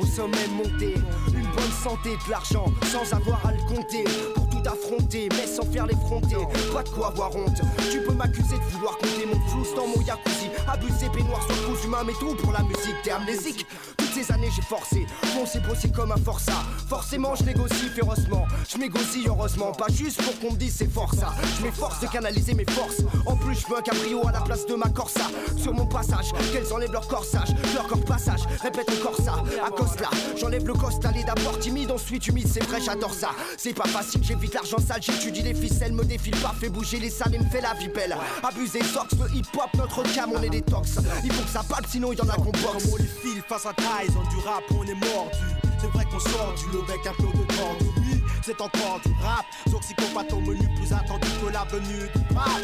Au sommet monté, une bonne santé, de l'argent, sans avoir à le compter, pour tout affronter, mais sans faire l'effronter, pas de quoi avoir honte. Tu peux m'accuser de vouloir compter mon flou dans mon jacuzzi, abuser peignoir sur le humain, mais tout pour la musique, t'es amnésique. Toutes ces années j'ai forcé, foncé bossé comme un forçat. Forcément je négocie férocement, je m'égocie heureusement, pas juste pour qu'on me dise c'est fort ça. Je m'efforce de canaliser mes forces, en plus je veux un cabrio à la place de ma corsa. Sur mon passage, qu'elles enlèvent leur corsage, leur corps passage, répète encore ça, accoste là, j'enlève le costal et d'abord timide, ensuite humide, c'est vrai, j'adore ça. C'est pas facile, j'évite l'argent sale, j'étudie les ficelles, me défile pas, fait bouger les salles et me fait la vie belle. Abuser sox, le hip hop, notre cam, on est des tox. Il faut que ça parle, sinon il y en a qu'on boxe. Comme on les file face à Tyson, du rap, on est mordu. C'est vrai qu'on sort du le bec un peu de temps. Oui, c'est encore du rap. Toxicopathe au menu plus attendu que la venue du rap.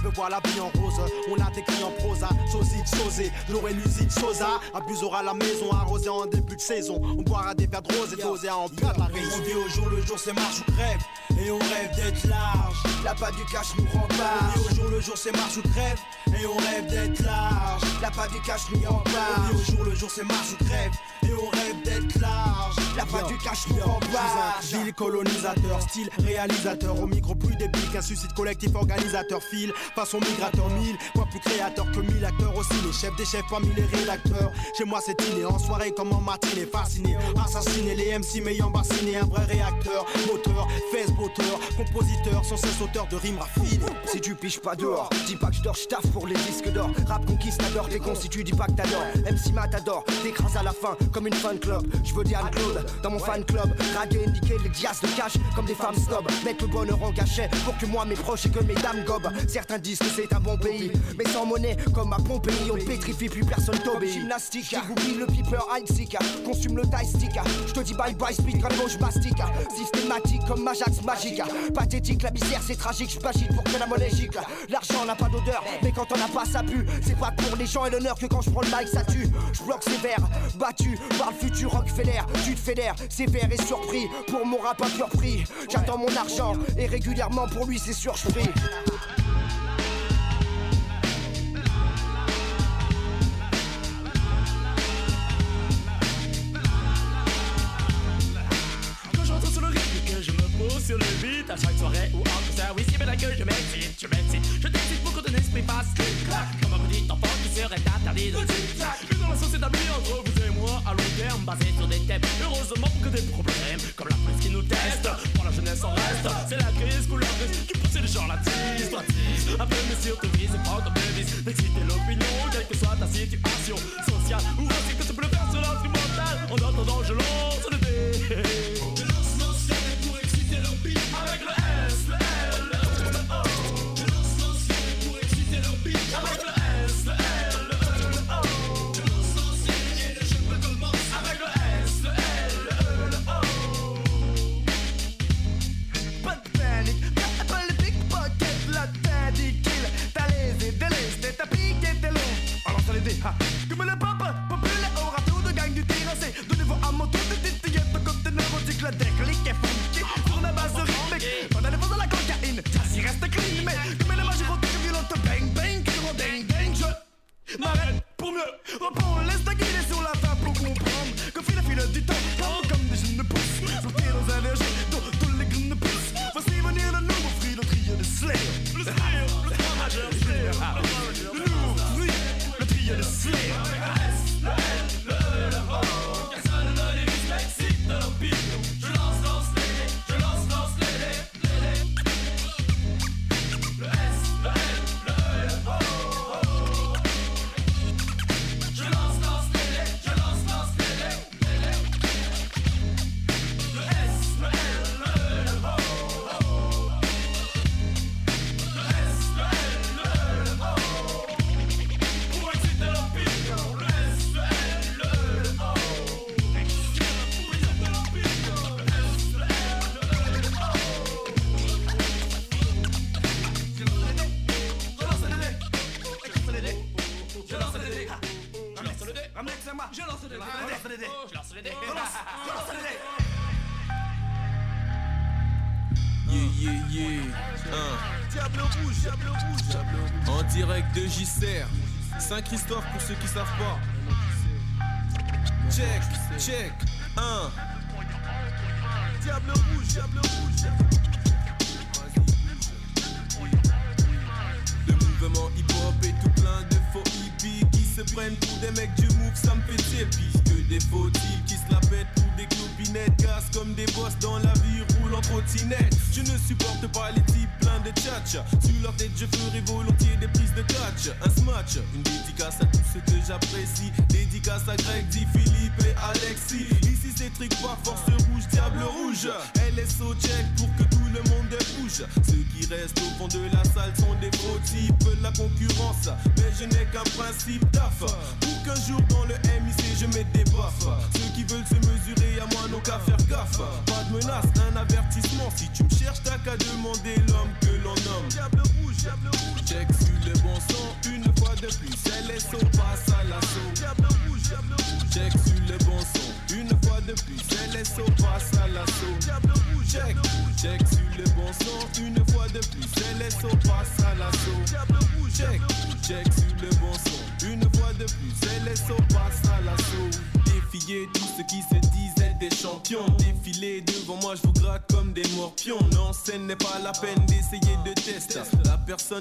On veut voir la vie en rose, on l'a décrit en prosa. Sosie, sosé, l'aurait musique, sosa. Abusera la maison, arrosé en début de saison. On boira des verres de rose et dosé à en perdre la raison. On vit au jour le jour, c'est marche ou crève. Et on rêve d'être large. La pas du cash nous rend On pas. vit au jour le jour, c'est marche ou crève. Et on rêve d'être large. La pas du cash nous rend On pas. vit au jour le jour, c'est marche ou crève. Et on rêve d'être large. La pas du cash. Je suis un ville colonisateur, style réalisateur Au micro plus débile qu'un suicide collectif organisateur Fil, façon migrateur mille Moi plus créateur que mille acteurs aussi Les chefs des chefs parmi les rédacteurs Chez moi c'est inné, en soirée comme en matinée Fasciné, assassiné, les MC m'ayant bassiné Un vrai réacteur, moteur, botteur Compositeur, sans cesse auteur de rimes raffinées Si tu piches pas dehors, dis pas que je dors, je taffe pour les disques d'or. Rap conquistador, t'es con si tu dis pas que t'adores. MC Matador, t'écrases à la fin comme une fan club. Je veux des Anne-Claude dans mon fan club. Draguer, indiquer les dias de cash comme des femmes snob. Mettre le bonheur en cachet pour que moi mes proches et que mes dames gobent. Certains disent que c'est un bon pays, mais sans monnaie comme à Pompéi, on pétrifie plus personne t'obéit. Gymnastique, j'oublie le piper Heinzika, consume le stick. Je te dis bye bye speed quand je mastique. Systématique comme Majax magique. Pathétique, la misère c'est tragique, je pour que la monnaie gicle. L'argent n'a pas d'odeur, mais quand on a pas ça pue. C'est pas pour les gens et l'honneur que quand je prends le mic ça tue. Je bloque sévère, battu par le futur Rockefeller. Tu te fédères, sévère et surpris pour mon rap à. J'attends mon argent et régulièrement pour lui c'est j'entre sur le rythme que je me pose sur le beat. À chaque soirée ou en concert, oui c'est bien que je m'excite Je m'excite, je t'excite pour que ton esprit fasse clic-clac Comme un petit enfant qui serait interdit de tic-tac Mais dans la entre vous moi à long terme Basé sur des thèmes, heureusement que des problèmes Comme la police qui nous teste, pour la jeunesse en reste. C'est la crise, couleur grise, qui pousse les gens la tise Toi tise, mais sur te vise et prends ton bévis D'exciter l'opinion, quelle que soit ta situation. Sociale ou ainsi que tu peux le faire sur l'instrumental. En attendant je lance le dé neurotique, le déclic est funky. Sur la base rythmique, pas d'aller dans la cocaïne. Ça s'y reste clean, mais comme la magie rotique violente, bang bang, rend ding ding, je m'arrête pour mieux. Reprends, laisse ta sur la stuff bas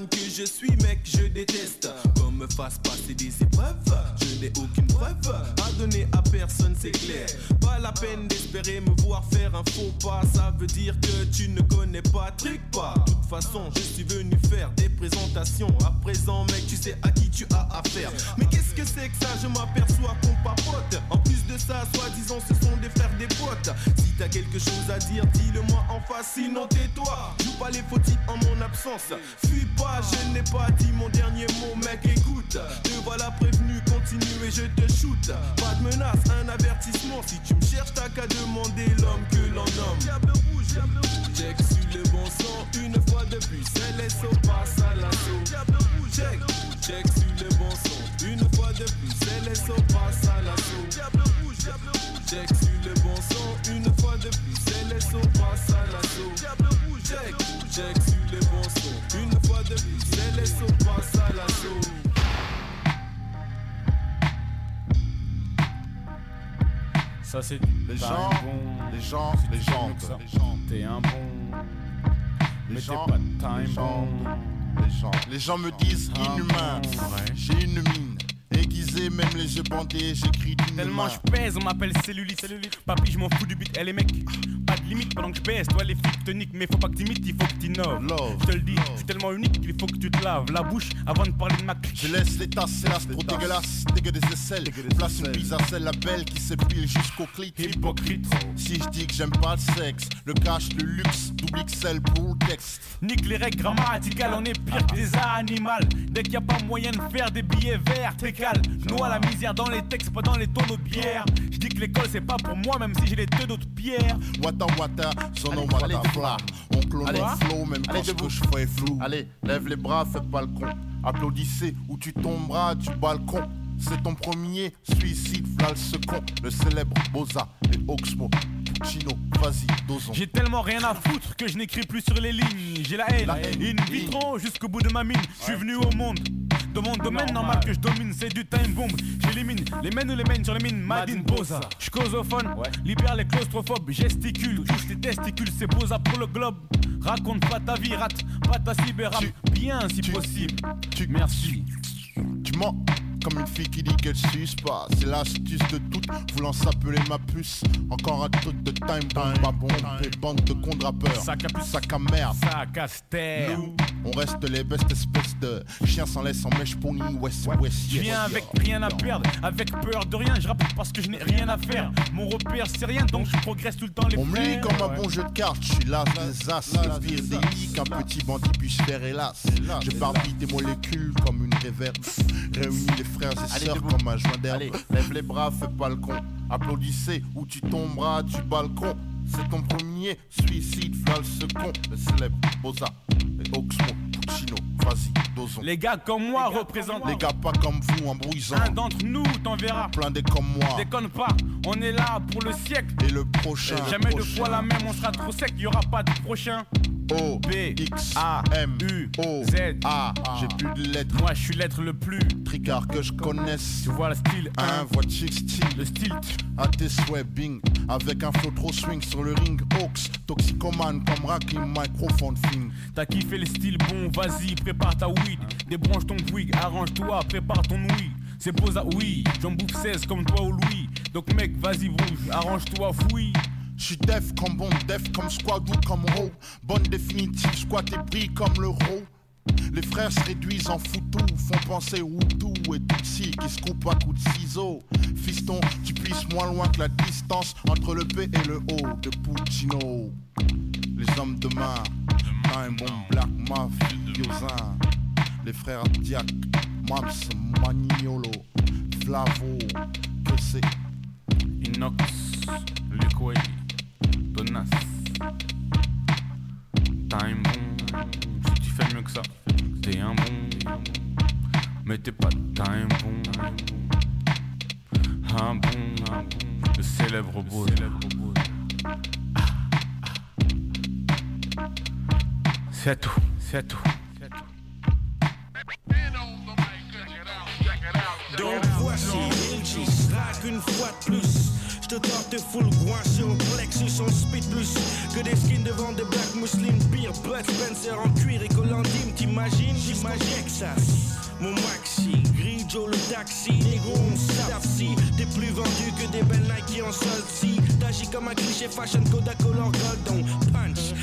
que je suis la bouche avant de parler de ma. Je laisse les tasses, c'est l'as trop dégueulasse, dégueu des aisselles. Place une pizza, celle la belle qui s'épile jusqu'au clit. Hypocrite. Si je dis que j'aime pas le sexe, le cash, le luxe, double XL pour le texte. Nique les règles grammaticales, on est pire que des animaux. Dès qu'il y a pas moyen de faire des billets verts, t'es calme. Noie la misère dans les textes, pas dans les tonneaux de bière. Je dis que l'école c'est pas pour moi, même si j'ai les deux d'autres pierres. Wata wata, son nom wata fla. On clone le flow, même quand ce debout. que je fais est flou. Allez, lève les bras, fais pas le con. Applaudissez ou tu tomberas du balcon. C'est ton premier suicide, v'là le second. Le célèbre Boza et Oxmo. Chino, vas-y, dosons. J'ai tellement rien à foutre que je n'écris plus sur les lignes. J'ai la haine, La haine. in vitro jusqu'au bout de ma mine. Je suis venu au monde. De mon domaine normal que je domine, c'est du time bomb. J'élimine les mènes ou les mènes sur les mines. Madine Boza. Je causophone, libère les claustrophobes. Gesticule, touche les testicules, c'est Boza pour le globe. Raconte pas ta vie, rate pas ta cyberrap. Bien si possible. Merci. Tu mens comme une fille qui dit qu'elle suce pas. C'est l'astuce de toutes, voulant s'appeler ma puce. Encore un truc de time bomb, bon. Des bandes de cons rappeurs. Sac à puce. Sac à merde. Sac à ster. Nous, on reste les bestes espèces de chiens sans laisse en mèche pony. West, west, Je yes. viens avec rien à perdre, avec peur de rien, je rappe parce que je n'ai rien à faire. Mon repère c'est rien donc je progresse tout le temps les On me lit comme un Ouais. bon jeu de cartes, je suis l'as des as, le pire délit qu'un petit bandit puisse faire hélas. Je barbille des molécules comme une réverbe, réunis les frères et sœurs comme un joint d'herbe. Lève les bras, fais pas le con, applaudissez ou tu tomberas du balcon. C'est ton premier suicide, v'là le second, le célèbre Boza et Oxmo, Puccino, vas-y, dosons. Les gars comme moi représentent Les gars pas comme vous, embrouillant. Un d'entre nous t'en verras. Plein des comme moi. Déconne pas, on est là pour le siècle. Et le prochain. Jamais le prochain. fois la même, on sera trop sec, y aura pas de prochain. O B X A M U O Z A J'ai plus de lettres Moi je suis l'être le plus tricard que je connaisse Tu vois le style Un voix chic style Le style À tes souhaits bing Avec un flow trop swing sur le ring Hawks Toxicomane comme Rakim Microphone fing T'as kiffé le style bon vas-y prépare ta weed Débranche ton wig arrange-toi prépare ton oui c'est Boza oui J'en bouffe 16 comme toi ou Louis Donc mec vas-y bouge arrange-toi fouille J'suis def comme bon, def comme squad ou comme ro. Bonne définitive, squat et brille comme le ro. Les frères se réduisent en foutou, font penser Hutu et Tutsi qui se coupent à coups de ciseaux. Fiston, tu puisses moins loin que la distance entre le B et le O de Puccino. Les hommes de main, Time Bomb, Black Mafiosa. Les frères Diak, Mams, Maniolo, Flavo, que c'est? Inox, Liquid, Donas, Time bon. Si tu fais mieux que ça, t'es un bon. Mais t'es pas time bon. Un bon, le célèbre beau. C'est tout, c'est tout. Donc voici, Ilchis, rack une fois de plus. J'te tente de full groin sur le plexus, on speed plus que des skins devant des black muslims. Pire, Bud Spencer en cuir et collandime, t'imagines? J'imagine Texas. Mon maxi, gris Joe le taxi, négro on si T'es plus vendu que des belles Nike en solde si T'agis comme un cliché fashion Kodak color gold punch,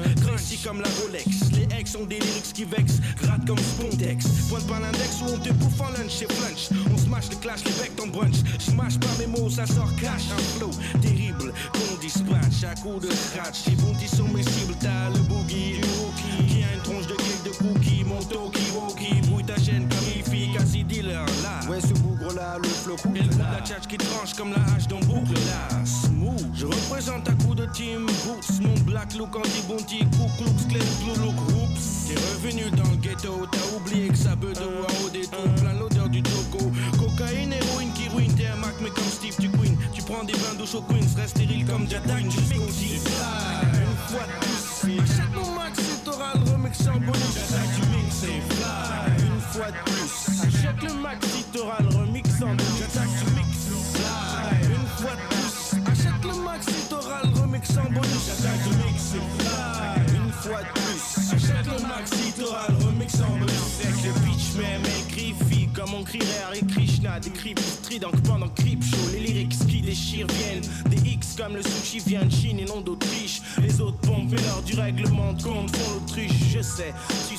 crunch, crunchy comme la Rolex. Les ex ont des lyrics qui vexent, gratte comme Spontex. Pointe par l'index où on te bouffe en lunch chez Flunch. On smash les clash, les becs en brunch. Smash pas mes mots, ça sort cash. Un flow terrible qu'on dispatch à coup de scratch Les bounties sont mes cibles, t'as le boogie du rookie. Qui a une tronche de cake de cookie, mon toki woki. Brouille ta chaîne comme efficace dealer là. Ouais ce bougre là, le flow cool Et le la tchatch qui tranche comme la hache d'un boucle là. Smooth. Je représente à coup de team boots Mon black look Klux Klan Blue look Oops T'es revenu dans le ghetto T'as oublié que ça bedeau à haut des tours Plein l'odeur du choco Cocaïne, héroïne qui ruine T'es un Mac mais comme Steve du Queen. Tu prends des bains douche au Queens Reste stérile comme Jack Queen Jusqu'au Une fois de plus Achète mon max t'auras le remix en bonus. Du mix et fly. Une fois de plus Achète le maxi, t'auras le remix en bonus. Du mix fly. Une fois de plus le maxi, t'auras le remix en bonus. J'attaque du mix Une fois de plus. Achète le maxi, t'auras le remix en bonus. Avec le pitch même écrit fille Comme on crierait Hare Krishna. Des creeps strident pendant creep show. Les lyrics qui déchirent viennent Des X comme le sushi vient de Chine et non d'Autriche. Les autres pompent et du règlement de compte font l'autruche. Je sais,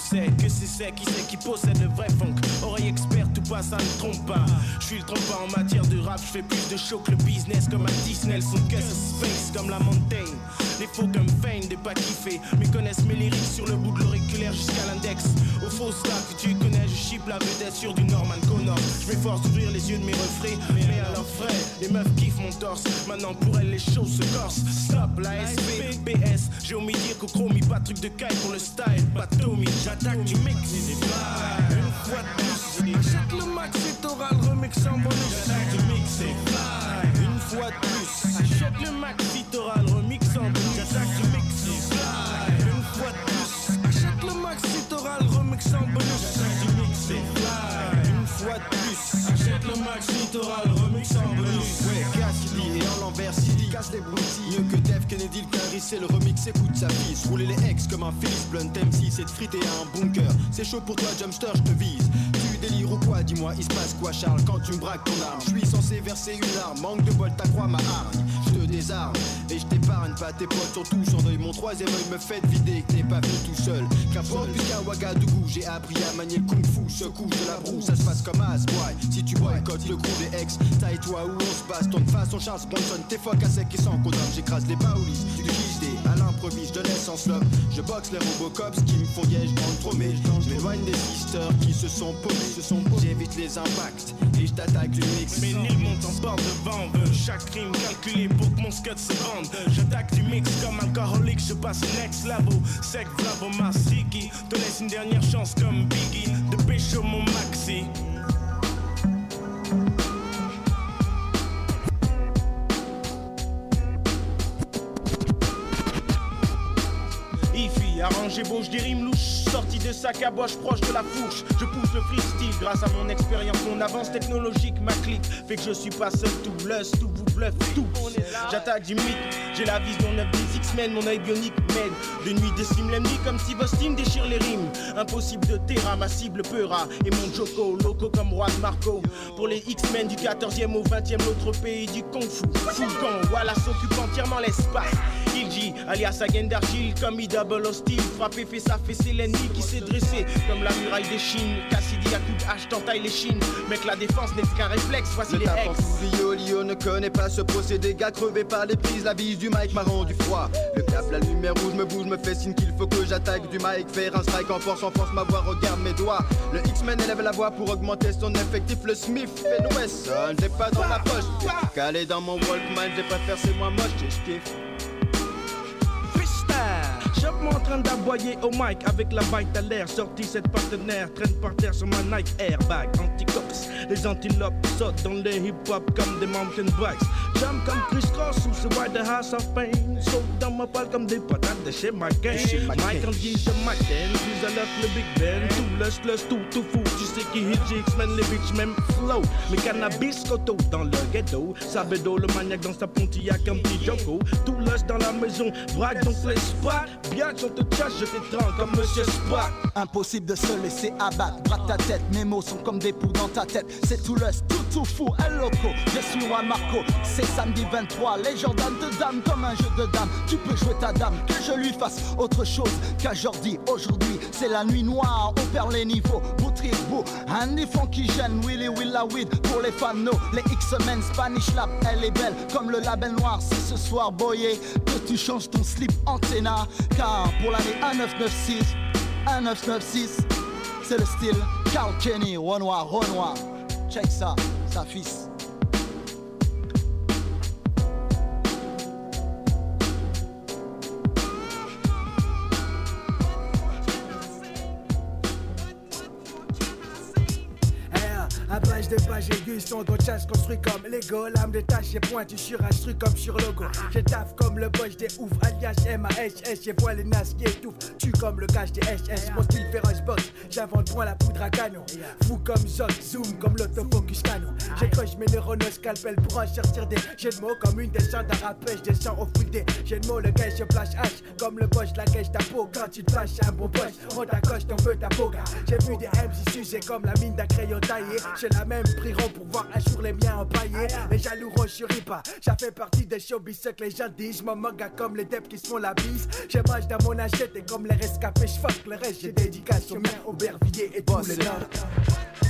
que c'est c'est qui c'est qui possède le vrai funk. Oreille experte ou pas ça ne trompe pas. Je suis le trompeur en matière de rap Je fais plus de show que le business comme un Disney Son que space comme la montagne. Les faux comme Fane de pas kiffer. Mais connaissent mes lyrics sur le bout de l'auriculaire jusqu'à l'index. Au faux stack que tu connais je chip la vedette sur du Norman Connor. Je m'efforce d'ouvrir les yeux de mes refrains. Mais à leurs frais les meufs kiffent mon torse. Maintenant pour elles les choses se corsent. Stop la SP, PS J'ai omis dire qu'au chromie pas truc de caille pour le style. Pas Tommy, j'attaque du mix et fly Une fois de plus Achète le max et t'auras le remix en bonus. J'attaque du mix et fly Une fois de plus Achète le max et t'auras le remix en bonus. J'attaque du mix et fly Une fois de plus Achète le max et t'auras le remix en bonus. J'attaque fly Une fois de plus Achète le max et t'auras Les broutilles. Mieux que Def Kennedy, le Caris, c'est le remix, écoute sa fils. Rouler les ex comme un Phyllis Blunt MC, c'est de friter un bunker. C'est chaud pour toi, Jumpster, je te vise. Tu délires ou quoi Dis-moi, il se passe quoi, Charles, quand tu me braques ton arme? Je suis censé verser une arme, manque de bol, ta croix, ma hargne. Je te désarme et je t'épargne pas tes potes, sur deuil. Mon troisième œil me fait vider que t'es pas venu tout seul. Qu'importe, puisqu'à Ouagadougou, j'ai appris à manier le kung fu. Secoue de la broue, ça se passe comme as, boy. Si tu boycottes le coup des ex, taille toi où on se passe. Ton façon Charles Bronson, tes fois à sec et sans condom. J'écrase les baoulis, du JD à l'improviste, je laisse en slop. Je boxe les robocops qui me font liège dans le tromé. Je m'éloigne des sisters qui se sont paumés. J'évite les impacts. Et je t'attaque du mix. Mes nils montent en bord de vent Veut chaque crime calculé pour que mon scud se vende. J'attaque du mix comme alcoolique Je passe next level. Sec, Mars, Ricky Te laisse une dernière chance comme Biggie. De pécho mon maxi Ify, Quand j'ébauche des rimes louches, sorti de sa caboche proche de la fourche, je pousse le freestyle grâce à mon expérience, mon avance technologique, ma clique fait que je suis pas seul tout lust, tout vous tout. J'attaque du mythe, j'ai la vision 9 des X-Men, mon œil bionique m'aide. De nuit décime l'ennemi comme si Boston déchire les rimes. Impossible de terra, ma cible peura et mon Joko, loco comme Juan Marco. Pour les X-Men du 14e au 20e, l'autre pays du Kung Fu. Foucan, voilà s'occupe entièrement l'espace. Il dit, alias Again d'Argile, comme double hostile. Frappé, fait fait c'est l'ennemi qui s'est dressé. Comme la muraille des Chines, Cassidy à coup de hache t'entaille les chines. Mec, la défense n'est qu'un réflexe, voici Le les ex. Lio ne connaît pas ce procédé. Gars crevé par les prises, la bise du mic m'a rendu froid. Le cap, la lumière rouge me bouge, me fait signe qu'il faut que j'attaque du mic. Faire un strike en force, en force ma voix, regarde mes doigts. Le X-Men élève la voix pour augmenter son effectif. Le Smith fait sonne, j'ai pas dans la poche. Calé dans mon Walkman, j'ai préféré c'est moins moche, je kiffe. Chope-moi en train d'aboyer au mic avec la bite à l'air Sorti cette partenaire, traîne par terre sur ma Nike Airbag Anticox, les antilopes sautent dans les hip-hop comme des mountain bikes. Jump comme Chris Cross sous ce White House of Pain. Saute dans ma palle comme des patates de chez McCain. Mike en dit je McCain, plus à l'heure le Big Ben. Tout lust, lust, tout, tout fou. Tu sais qui hit X-Men, les bitches même flow. Mais cannabis, coteau dans le ghetto. Sabedo, le maniaque dans sa pontillac, un petit Joko Tout lust dans la maison, braque donc les spots. Biatch, on te chasse, je comme Monsieur Spock Impossible de se laisser abattre, braque ta tête, mes mots sont comme des poux dans ta tête. C'est tout lust, tout tout fou, un loco. Je suis roi Marco, c'est samedi 23, les Jordan de dames comme un jeu de dames. Tu peux jouer ta dame, que je lui fasse autre chose qu'à Jordi. Aujourd'hui, c'est la nuit noire, on perd les niveaux. Boutrir beau, un ifon qui gêne, Willy Willa Weed pour les fans. Les X-Men Spanish Lab, elle est belle comme le label noir. C'est ce soir, boyer, que tu changes ton slip antenna. Car pour l'année 1996, 1996, c'est le style Carl Kenny, Renoir, Renoir. Check ça, sa fils. À page de page aiguë, son chasse construit comme Lego. Lame de tâche et pointu sur instru comme sur logo. Je taffe comme le boss des ouf, alias M-A-H-S. Les nasses qui étouffent, tu comme le cache des SS. Mon style féroce box, j'invente point la poudre à canon. Fou comme Zoc, zoom comme l'autofocus canon. J'écoche mes neurones au scalpel pour en sortir des jeux de mots comme une descente à rappel. Je descends au fil des jeux de mots, le gars je flash H. Comme le boss, la cache ta peau. Quand tu te fâches, un bon boss, on t'accoche, t'en veux ta peau. J'ai vu des MC sujets comme la mine d'un crayon taillé. La même priront pour voir un jour les miens empaillés. Les jaloux renchéris pas. Ça fait partie des showbiz que les gens disent. Je m'en moque à comme les deps qui se font la bise. J'ai mange dans mon assiette et comme les rescapés, je fuck le reste. J'ai dédicace aux mains, Aubervilliers et tous les noms.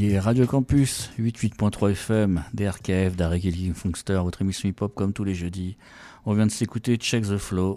Radio Campus, 88.3 FM, DRKF, Darek Funkster, votre émission hip-hop comme tous les jeudis. On vient de s'écouter Check the Flow